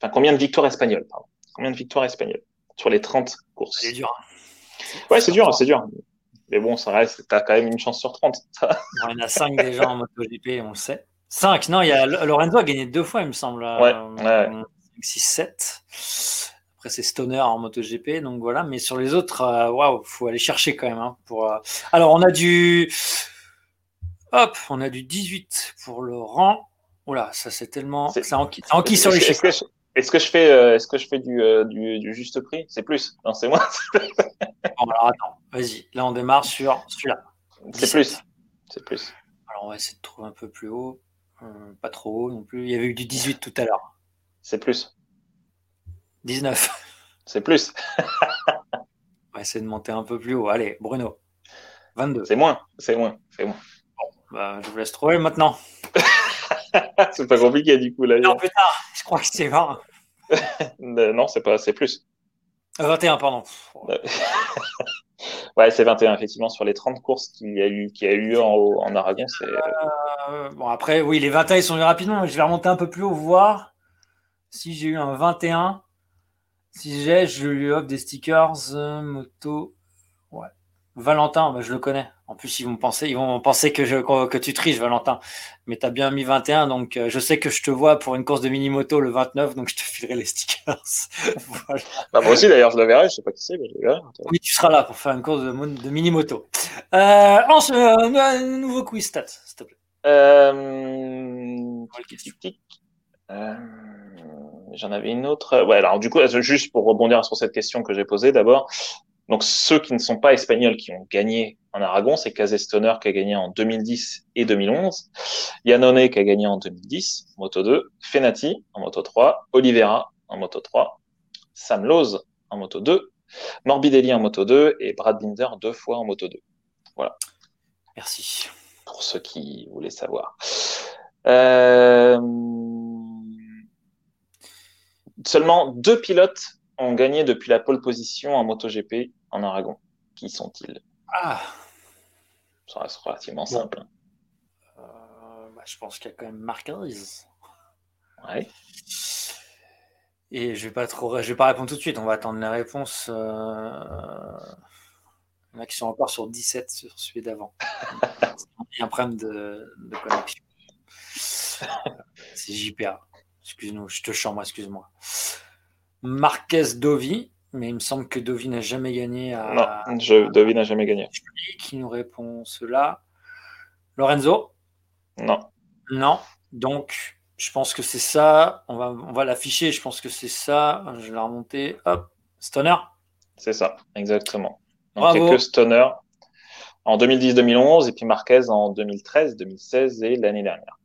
Enfin, combien de victoires espagnoles, pardon. Combien de victoires espagnoles sur les 30 courses? C'est dur. Hein. Ouais, c'est dur, c'est dur. Mais bon, ça reste, t'as quand même une chance sur 30. il y en a 5 déjà en MotoGP, on le sait. 5, non, il y a Lorenzo a gagné deux fois, il me semble. Ouais, ouais. 6, 7. Après, c'est Stoner en MotoGP, donc voilà. Mais sur les autres, euh, waouh, faut aller chercher quand même. Hein, pour, euh... Alors, on a du. Hop, on a du 18 pour Laurent. Oula, ça c'est tellement. C'est en, en qui sur les chèques. Est-ce que je fais, euh, est-ce que je fais du, euh, du, du, juste prix? C'est plus Non, c'est moins. bon, alors attends, vas-y. Là, on démarre sur celui-là. C'est plus. C'est plus. Alors, on va essayer de trouver un peu plus haut. Euh, pas trop haut non plus. Il y avait eu du 18 tout à l'heure. C'est plus. 19. C'est plus. on va essayer de monter un peu plus haut. Allez, Bruno. 22. C'est moins. C'est moins. C'est moins. Bon, bah, je vous laisse trouver maintenant. c'est pas compliqué du coup là. Non, putain, je crois que c'est 20. non, c'est pas, c'est plus. 21, pardon. ouais, c'est 21, effectivement, sur les 30 courses qu'il y a eu, a eu en, en Aragon. C'est... Euh, bon, après, oui, les 21, ils sont venus rapidement. Je vais remonter un peu plus haut, voir si j'ai eu un 21. Si j'ai, je lui offre des stickers euh, moto. Ouais. Valentin, bah, je le connais. En plus, ils vont penser, ils vont penser que, je, que tu triches, Valentin. Mais tu as bien mis 21, donc euh, je sais que je te vois pour une course de mini-moto le 29, donc je te filerai les stickers. voilà. bah, moi aussi, d'ailleurs, je le verrai, je sais pas qui c'est, mais je le verrai. Oui, tu seras là pour faire une course de, de mini-moto. Euh, ensuite, euh, nouveau quiz stat, s'il te plaît. Euh... Euh, J'en avais une autre. Ouais, alors du coup, juste pour rebondir sur cette question que j'ai posée d'abord, donc ceux qui ne sont pas espagnols qui ont gagné en Aragon, c'est Cazestoner qui a gagné en 2010 et 2011, Yannone qui a gagné en 2010, Moto 2, Fenati en Moto 3, Oliveira en Moto 3, Sam Lowe en Moto 2, Morbidelli en Moto 2 et Brad Binder deux fois en Moto 2. Voilà. Merci. Pour ceux qui voulaient savoir. Euh... Seulement deux pilotes ont gagné depuis la pole position en MotoGP en Aragon. Qui sont-ils? Ah Ça reste relativement simple. Euh, bah, je pense qu'il y a quand même Marquez. Ouais. Et je vais pas trop, je vais pas répondre tout de suite. On va attendre les réponses. Euh... Il y en a qui sont encore sur 17 sur celui d'avant. Il y a un problème de, de connexion. C'est JPA. Excuse-nous, je te chante, excuse-moi. Marquez Dovi, mais il me semble que Dovi n'a jamais gagné à. Non, je, Dovi n'a jamais gagné. Qui nous répond cela Lorenzo? Non. Non. Donc, je pense que c'est ça. On va, on va l'afficher. Je pense que c'est ça. Je vais la remonter. Hop. Stoner? C'est ça, exactement. Donc, il n'y a que Stoner en 2010-2011 et puis Marquez en 2013, 2016 et l'année dernière.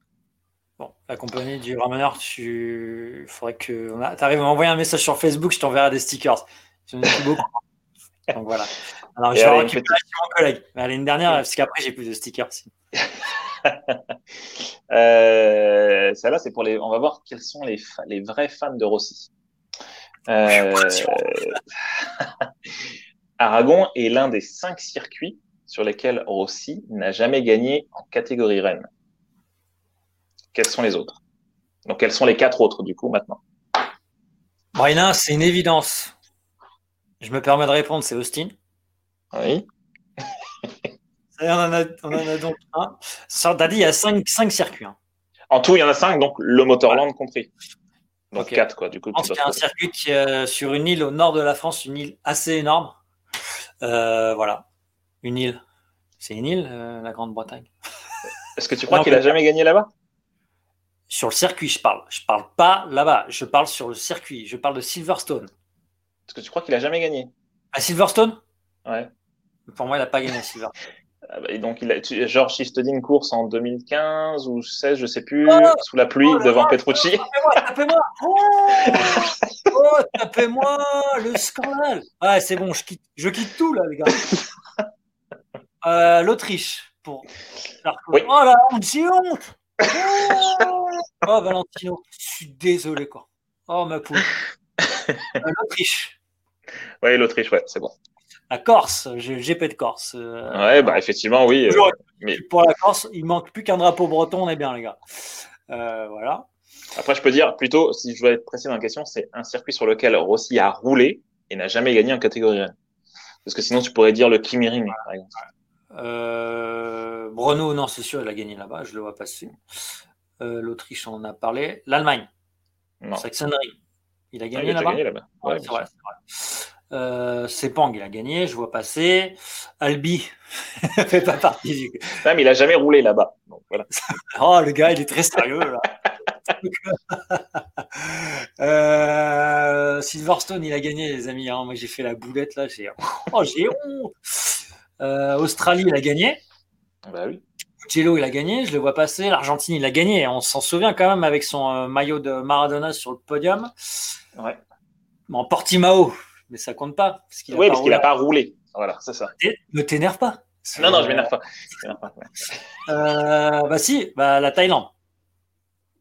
La compagnie du rameneur, tu faudrait que tu arrives à m'envoyer un message sur Facebook, je t'enverrai des stickers. J'en ai beaucoup. Donc voilà. Alors je vais récupérer petite... mon collègue. L'année dernière, parce qu'après j'ai plus de stickers. euh, Celle-là, c'est pour les. On va voir quels sont les, fa... les vrais fans de Rossi. Euh... Aragon est l'un des cinq circuits sur lesquels Rossi n'a jamais gagné en catégorie Rennes. Quels sont les autres? Donc, quels sont les quatre autres, du coup, maintenant? Bon, c'est une évidence. Je me permets de répondre, c'est Austin. Oui. on, en a, donc un. T'as dit, il y a cinq, circuits. Hein. En tout, il y en a cinq, donc le Motorland compris. Donc quatre, quoi. Du coup, je pense un circuit qui est sur une île au nord de la France, une île assez énorme. Euh, voilà. Une île. C'est une île, euh, la Grande-Bretagne. Est-ce que tu crois qu'il a jamais gagné là-bas? Sur le circuit, je parle. Je parle pas là-bas. Je parle sur le circuit. Je parle de Silverstone. Est-ce que tu crois qu'il a jamais gagné À Silverstone? Ouais. Pour moi, il n'a pas gagné à Silverstone. Ah bah, et donc, il a, Georges Sistedine course en 2015 ou 16, je sais plus, oh sous la pluie oh devant Petrucci. Tapez-moi, tapez-moi oh, oh, tapez-moi Le scandale Ouais, c'est bon, je quitte, je quitte tout là, les gars. Euh, L'Autriche pour oui. Oh la honte, j'ai honte oh, Valentino, je suis désolé quoi. Oh ma poule. Euh, L'Autriche. Oui, l'Autriche, ouais, c'est bon. La Corse, j'ai pas de Corse. Euh, ouais, bah effectivement, oui. Euh, mais... Pour la Corse, il manque plus qu'un drapeau breton, on est bien, les gars. voilà. Après, je peux dire plutôt, si je dois être précis dans la question, c'est un circuit sur lequel Rossi a roulé et n'a jamais gagné en catégorie Parce que sinon, tu pourrais dire le Kimi Ring, par exemple. Euh, Bruno, non, c'est sûr, il a gagné là-bas, je le vois passer. L'Autriche, on en a parlé. L'Allemagne. Saxonnerie. Il a gagné là-bas. Ouais, c'est vrai, euh, Sepang, il a gagné, je vois passer. Albi fait pas partie du. Non, mais il a jamais roulé là-bas. Voilà. oh, le gars, il est très sérieux là. euh, Silverstone, il a gagné, les amis. Hein. Moi, j'ai fait la boulette là. J'ai oh, j'ai honte. Euh, Australie, il a gagné. Bah oui. Jello, il a gagné, je le vois passer. L'Argentine, il a gagné. On s'en souvient quand même avec son euh, maillot de Maradona sur le podium. Ouais. Bon, Portimao, mais ça compte pas. Parce oui, parce qu'il n'a pas roulé. Voilà, c'est ça. Ne t'énerve pas. Non, non, je m'énerve pas. pas euh, bah si, bah, la Thaïlande.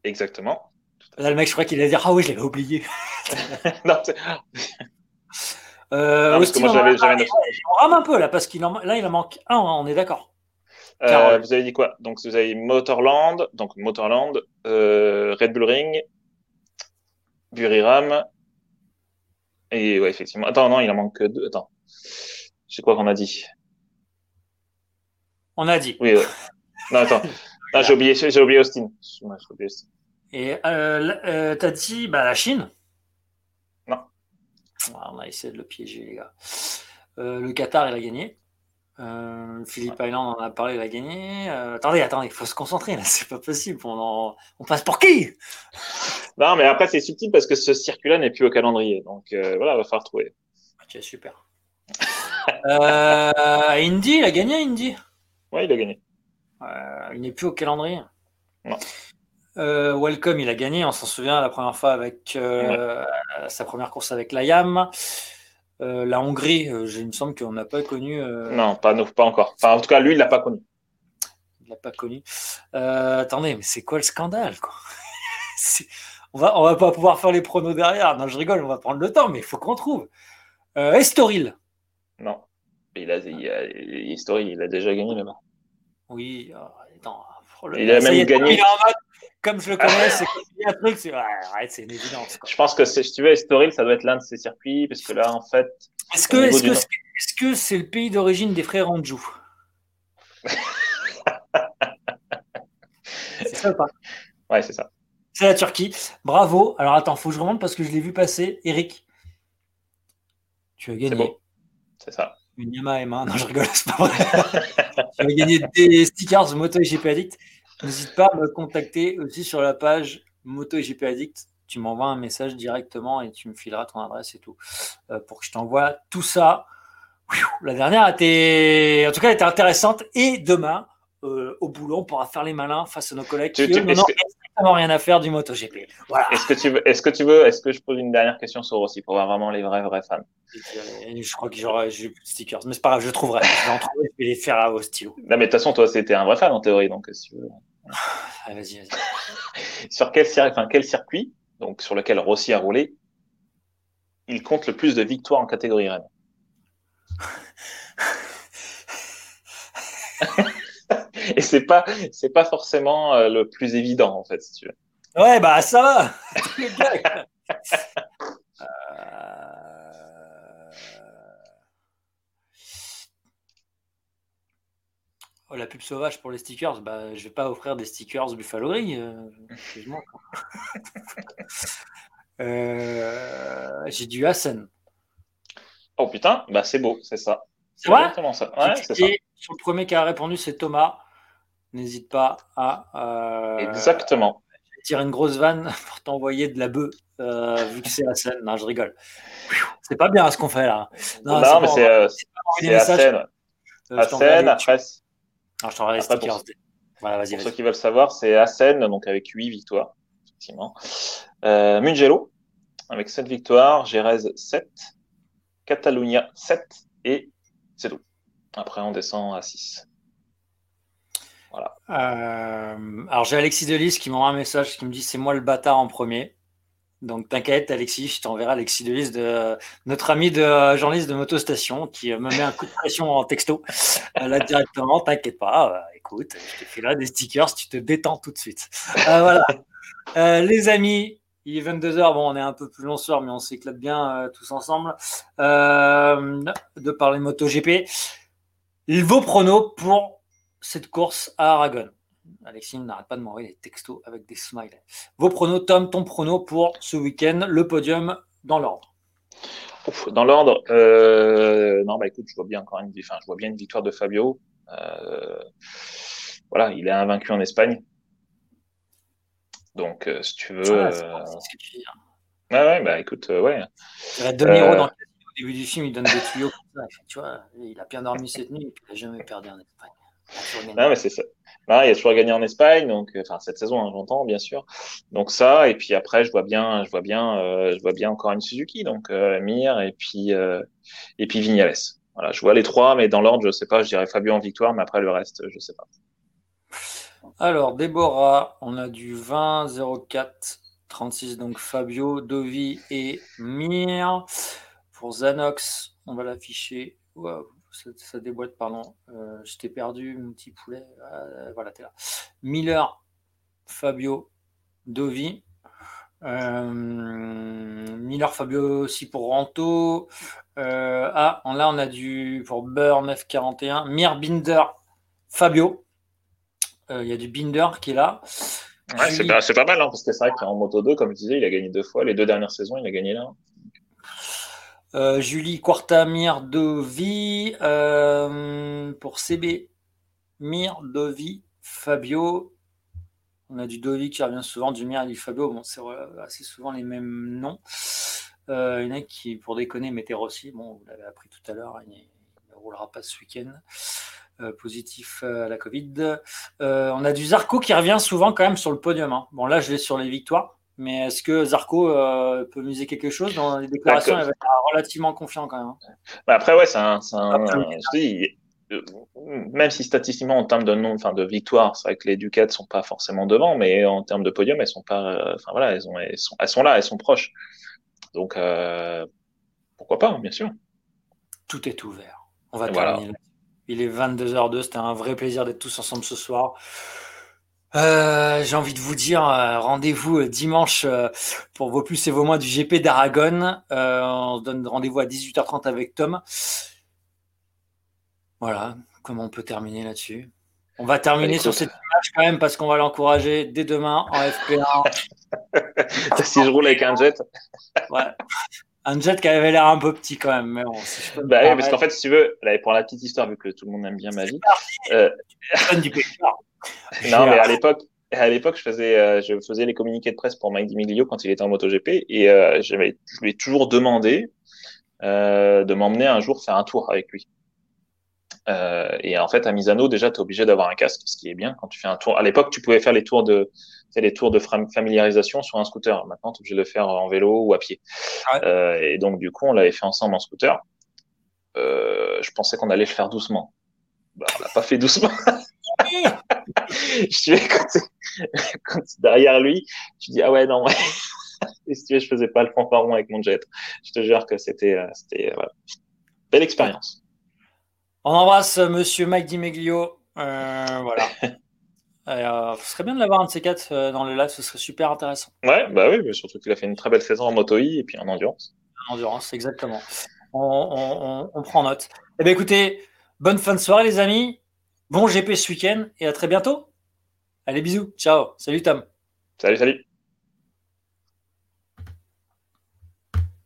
Exactement. Là, le mec, je crois qu'il allait dire Ah oui, je l'avais oublié. non, euh, non, parce que moi, j'avais, j'avais On rame un peu là, parce qu'il en... là, il en manque un, hein, on est d'accord. Euh, vous avez dit quoi? Donc, vous avez Motorland, donc Motorland, euh, Red Bull Ring, Buriram, et ouais, effectivement. Attends, non, il en manque deux. Attends. Je sais quoi qu'on a dit. On a dit. Oui, ouais. Non, attends. j'ai oublié, j'ai oublié Austin. oublié Austin. Et euh, euh, t'as dit bah, la Chine? Non. on a essayé de le piéger, les gars. Le Qatar, il a gagné. Euh, Philippe Island en a parlé, il a gagné. Euh, attendez, attendez, il faut se concentrer là, c'est pas possible. On, on passe pour qui? Non, mais après c'est subtil parce que ce circuit-là n'est plus au calendrier, donc euh, voilà, il va falloir trouver. Ok, super. Indy, il a gagné Indy? Ouais, il a gagné. il n'est plus au calendrier. Non. Welcome, il a gagné. On s'en souvient la première fois avec sa première course avec la YAM. Euh, la Hongrie, euh, il me semble qu'on n'a pas connu. Euh, non, pas, pas encore. Enfin, en tout cas, lui, il l'a pas connu. Il l'a pas connu. attendez, mais c'est quoi le scandale quoi? On va, on va pas pouvoir faire les pronos derrière. Non, je rigole, on va prendre le temps, mais il faut qu'on trouve. Estoril. Non. Il a, il a, Estoril, il a déjà gagné là-bas. Oui, attends. Il a même gagné comme je le connais, c'est un truc, c'est c'est une évidence. Je pense que si tu veux, Estoril, ça doit être l'un de ces circuits, parce que là, en fait. Est-ce que c'est -ce que c'est le pays d'origine des frères Anjou C'est ça ou pas? Ouais, c'est ça. C'est la Turquie. Bravo. Alors attends, faut que je remonte parce que je l'ai vu passer. Eric, tu as gagné. C'est ça. Une Yamaha M1. Non, je rigole, c'est pas vrai. tu as gagné des stickers Moto GP Addict. N'hésite pas à me contacter aussi sur la page Moto GP Addict. Tu m'envoies un message directement et tu me fileras ton adresse et tout euh, pour que je t'envoie tout ça. La dernière était, en tout cas, était intéressante. Et demain, euh, au boulot, on pourra faire les malins face à nos collègues qui n'ont strictement rien à faire du MotoGP. Voilà. Est-ce que tu veux, est-ce que tu veux, est-ce que je pose une dernière question sur aussi pour voir vraiment les vrais vrais fans? Je crois que j'aurai plus de stickers, mais c'est pas grave, je trouverai. Je vais, trouver, je vais les faire au stylo. Non, mais de toute façon, toi, c'était un vrai fan en théorie, donc si tu veux. Ah, vas-y, vas-y. sur quel, enfin, quel circuit, donc sur lequel Rossi a roulé, il compte le plus de victoires en catégorie Rennes Et c'est pas, c'est pas forcément euh, le plus évident, en fait, si tu veux. Ouais, bah ça va. euh... oh, la pub sauvage pour les stickers, bah, je vais pas offrir des stickers Buffalo Ring. Euh, euh, J'ai du Hassan. Oh putain, bah c'est beau, c'est ça. C'est exactement ça. Ouais, c'est ça. Sur le premier qui a répondu, c'est Thomas. N'hésite pas à. Euh, exactement. Tirer une grosse vanne pour t'envoyer de la bœuf, euh, vu que c'est Hassan. Non, je rigole. C'est pas bien ce qu'on fait là. Non, mais c'est euh, Hassan. Hassan, après. Alors, je t'envoie les stickers. Voilà, vas-y. Pour ceux qui veulent savoir, c'est Hassan, donc avec 8 victoires, effectivement. Euh, Mugello, avec 7 victoires. Jerez, 7. Catalunya 7 et c'est tout. Après, on descend à 6. Voilà. Euh, alors, j'ai Alexis Delis qui m'envoie un message qui me dit c'est moi le bâtard en premier. Donc, t'inquiète, Alexis, je t'enverrai Alexis Delis, de, notre ami de journaliste de Motostation, qui me met un coup de pression en texto. Euh, là, directement, t'inquiète pas. Euh, écoute, je te fais là des stickers, tu te détends tout de suite. voilà. les amis, il est 22h, bon, on est un peu plus long soir, mais on s'éclate bien euh, tous ensemble. Euh, de parler MotoGP. Vos pronos pour cette course à Aragon. Alexis n'arrête pas de m'envoyer des textos avec des smileys. Vos pronos, Tom, ton prono pour ce week-end, le podium dans l'ordre. Dans l'ordre, euh, non, bah écoute, je vois bien encore une, enfin, je vois bien une victoire de Fabio. voilà, il est invaincu en Espagne. Donc, euh, si tu veux. Ah, euh... ce que tu dis. Hein. Ouais, ouais, bah écoute, euh, ouais. De Niro, euh, dans le début du film, il donne des tuyaux comme ça. Tu vois, il a bien dormi cette nuit et puis il n'a jamais perdu en Espagne. Non, mais c'est ça. Là, il a toujours gagné en Espagne, donc enfin cette saison, hein, j'entends bien sûr. Donc ça, et puis après, je vois bien, je vois bien, euh, je vois bien encore une Suzuki, donc euh, Mir et puis euh, et puis Vignales. Voilà, je vois les trois, mais dans l'ordre, je sais pas. Je dirais Fabio en victoire, mais après le reste, je sais pas. Alors, Déborah, on a du 20, 04, 36, donc Fabio, Dovi et Mir. Pour Zanox, on va l'afficher. Ça, déboîte, pardon. Euh, je t'ai perdu, mon petit poulet. Euh, voilà, t'es là. Miller, Fabio, Dovi. Euh, Miller, Fabio aussi pour Ranto. ah, là, on a du pour Burn F41. Mir Binder, Fabio. Euh, il y a du Binder qui est là. Ouais, c'est pas, pas, mal, hein, parce que c'est vrai qu'en Moto 2, comme je disais, il a gagné deux fois. Les deux dernières saisons, il a gagné là. Euh, Julie Quartamir Dovi euh, pour CB. Mir, Dovi, Fabio. On a du Dovi qui revient souvent, du Mir et du Fabio. Bon, c'est assez souvent les mêmes noms. Euh, il y en a qui, pour déconner, mettaient Rossi. Bon, vous l'avez appris tout à l'heure, il ne roulera pas ce week-end. Euh, positif à la Covid. Euh, on a du Zarco qui revient souvent quand même sur le podium. Hein. Bon, là, je vais sur les victoires. Mais est-ce que Zarco peut miser quelque chose dans les déclarations? Il va être relativement confiant quand même. Hein. Bah, après, ouais, c'est un. même si statistiquement, en termes de nombre, enfin de victoires, c'est vrai que les Ducats sont pas forcément devant, mais en termes de podium, elles sont pas. Enfin voilà, elles, ont, elles, sont, elles sont là, elles sont proches. Donc pourquoi pas, bien sûr. Tout est ouvert. On va terminer il est 22h02. C'était un vrai plaisir d'être tous ensemble ce soir. Euh, j'ai envie de vous dire, euh, rendez-vous euh, dimanche pour vos plus et vos moins du GP d'Aragon. on se donne rendez-vous à 18h30 avec Tom. Voilà, comment on peut terminer là-dessus? On va terminer sur cette image quand même parce qu'on va l'encourager dès demain en FP1. si je roule avec un jet. ouais. Un jet qui avait l'air un peu petit quand même. Mais bon, bah oui, parce qu'en fait, si tu veux, pour la petite histoire, vu que tout le monde aime bien ma vie. Euh... non, mais à l'époque, à l'époque, je faisais, euh, je faisais les communiqués de presse pour Mike Dimiglio quand il était en MotoGP et euh, je lui ai toujours demandé euh, de m'emmener un jour faire un tour avec lui. Et en fait, à Misano, déjà, tu es obligé d'avoir un casque, ce qui est bien quand tu fais un tour. À l'époque, tu pouvais faire les tours de, les tours de familiarisation sur un scooter. Maintenant, tu es obligé de le faire en vélo ou à pied. Et donc, du coup, on l'avait fait ensemble en scooter. Je pensais qu'on allait le faire doucement. Bah, on l'a pas fait doucement. je suis quand, derrière lui, je dis ah ouais non ouais. Et si tu veux, je faisais pas le fanfaron avec mon jet. Je te jure que c'était, euh, c'était voilà. belle expérience. On embrasse monsieur Mike Dimeglio. voilà. ce serait bien de l'avoir un de ces quatre dans le live, ce serait super intéressant. Ouais, bah oui, surtout qu'il a fait une très belle saison en moto I et puis en endurance. En endurance, exactement. On, prend note. Eh bien, écoutez, bonne fin de soirée, les amis. Bon GP ce week-end et à très bientôt. Allez, bisous. Ciao. Salut, Tom. Salut, salut.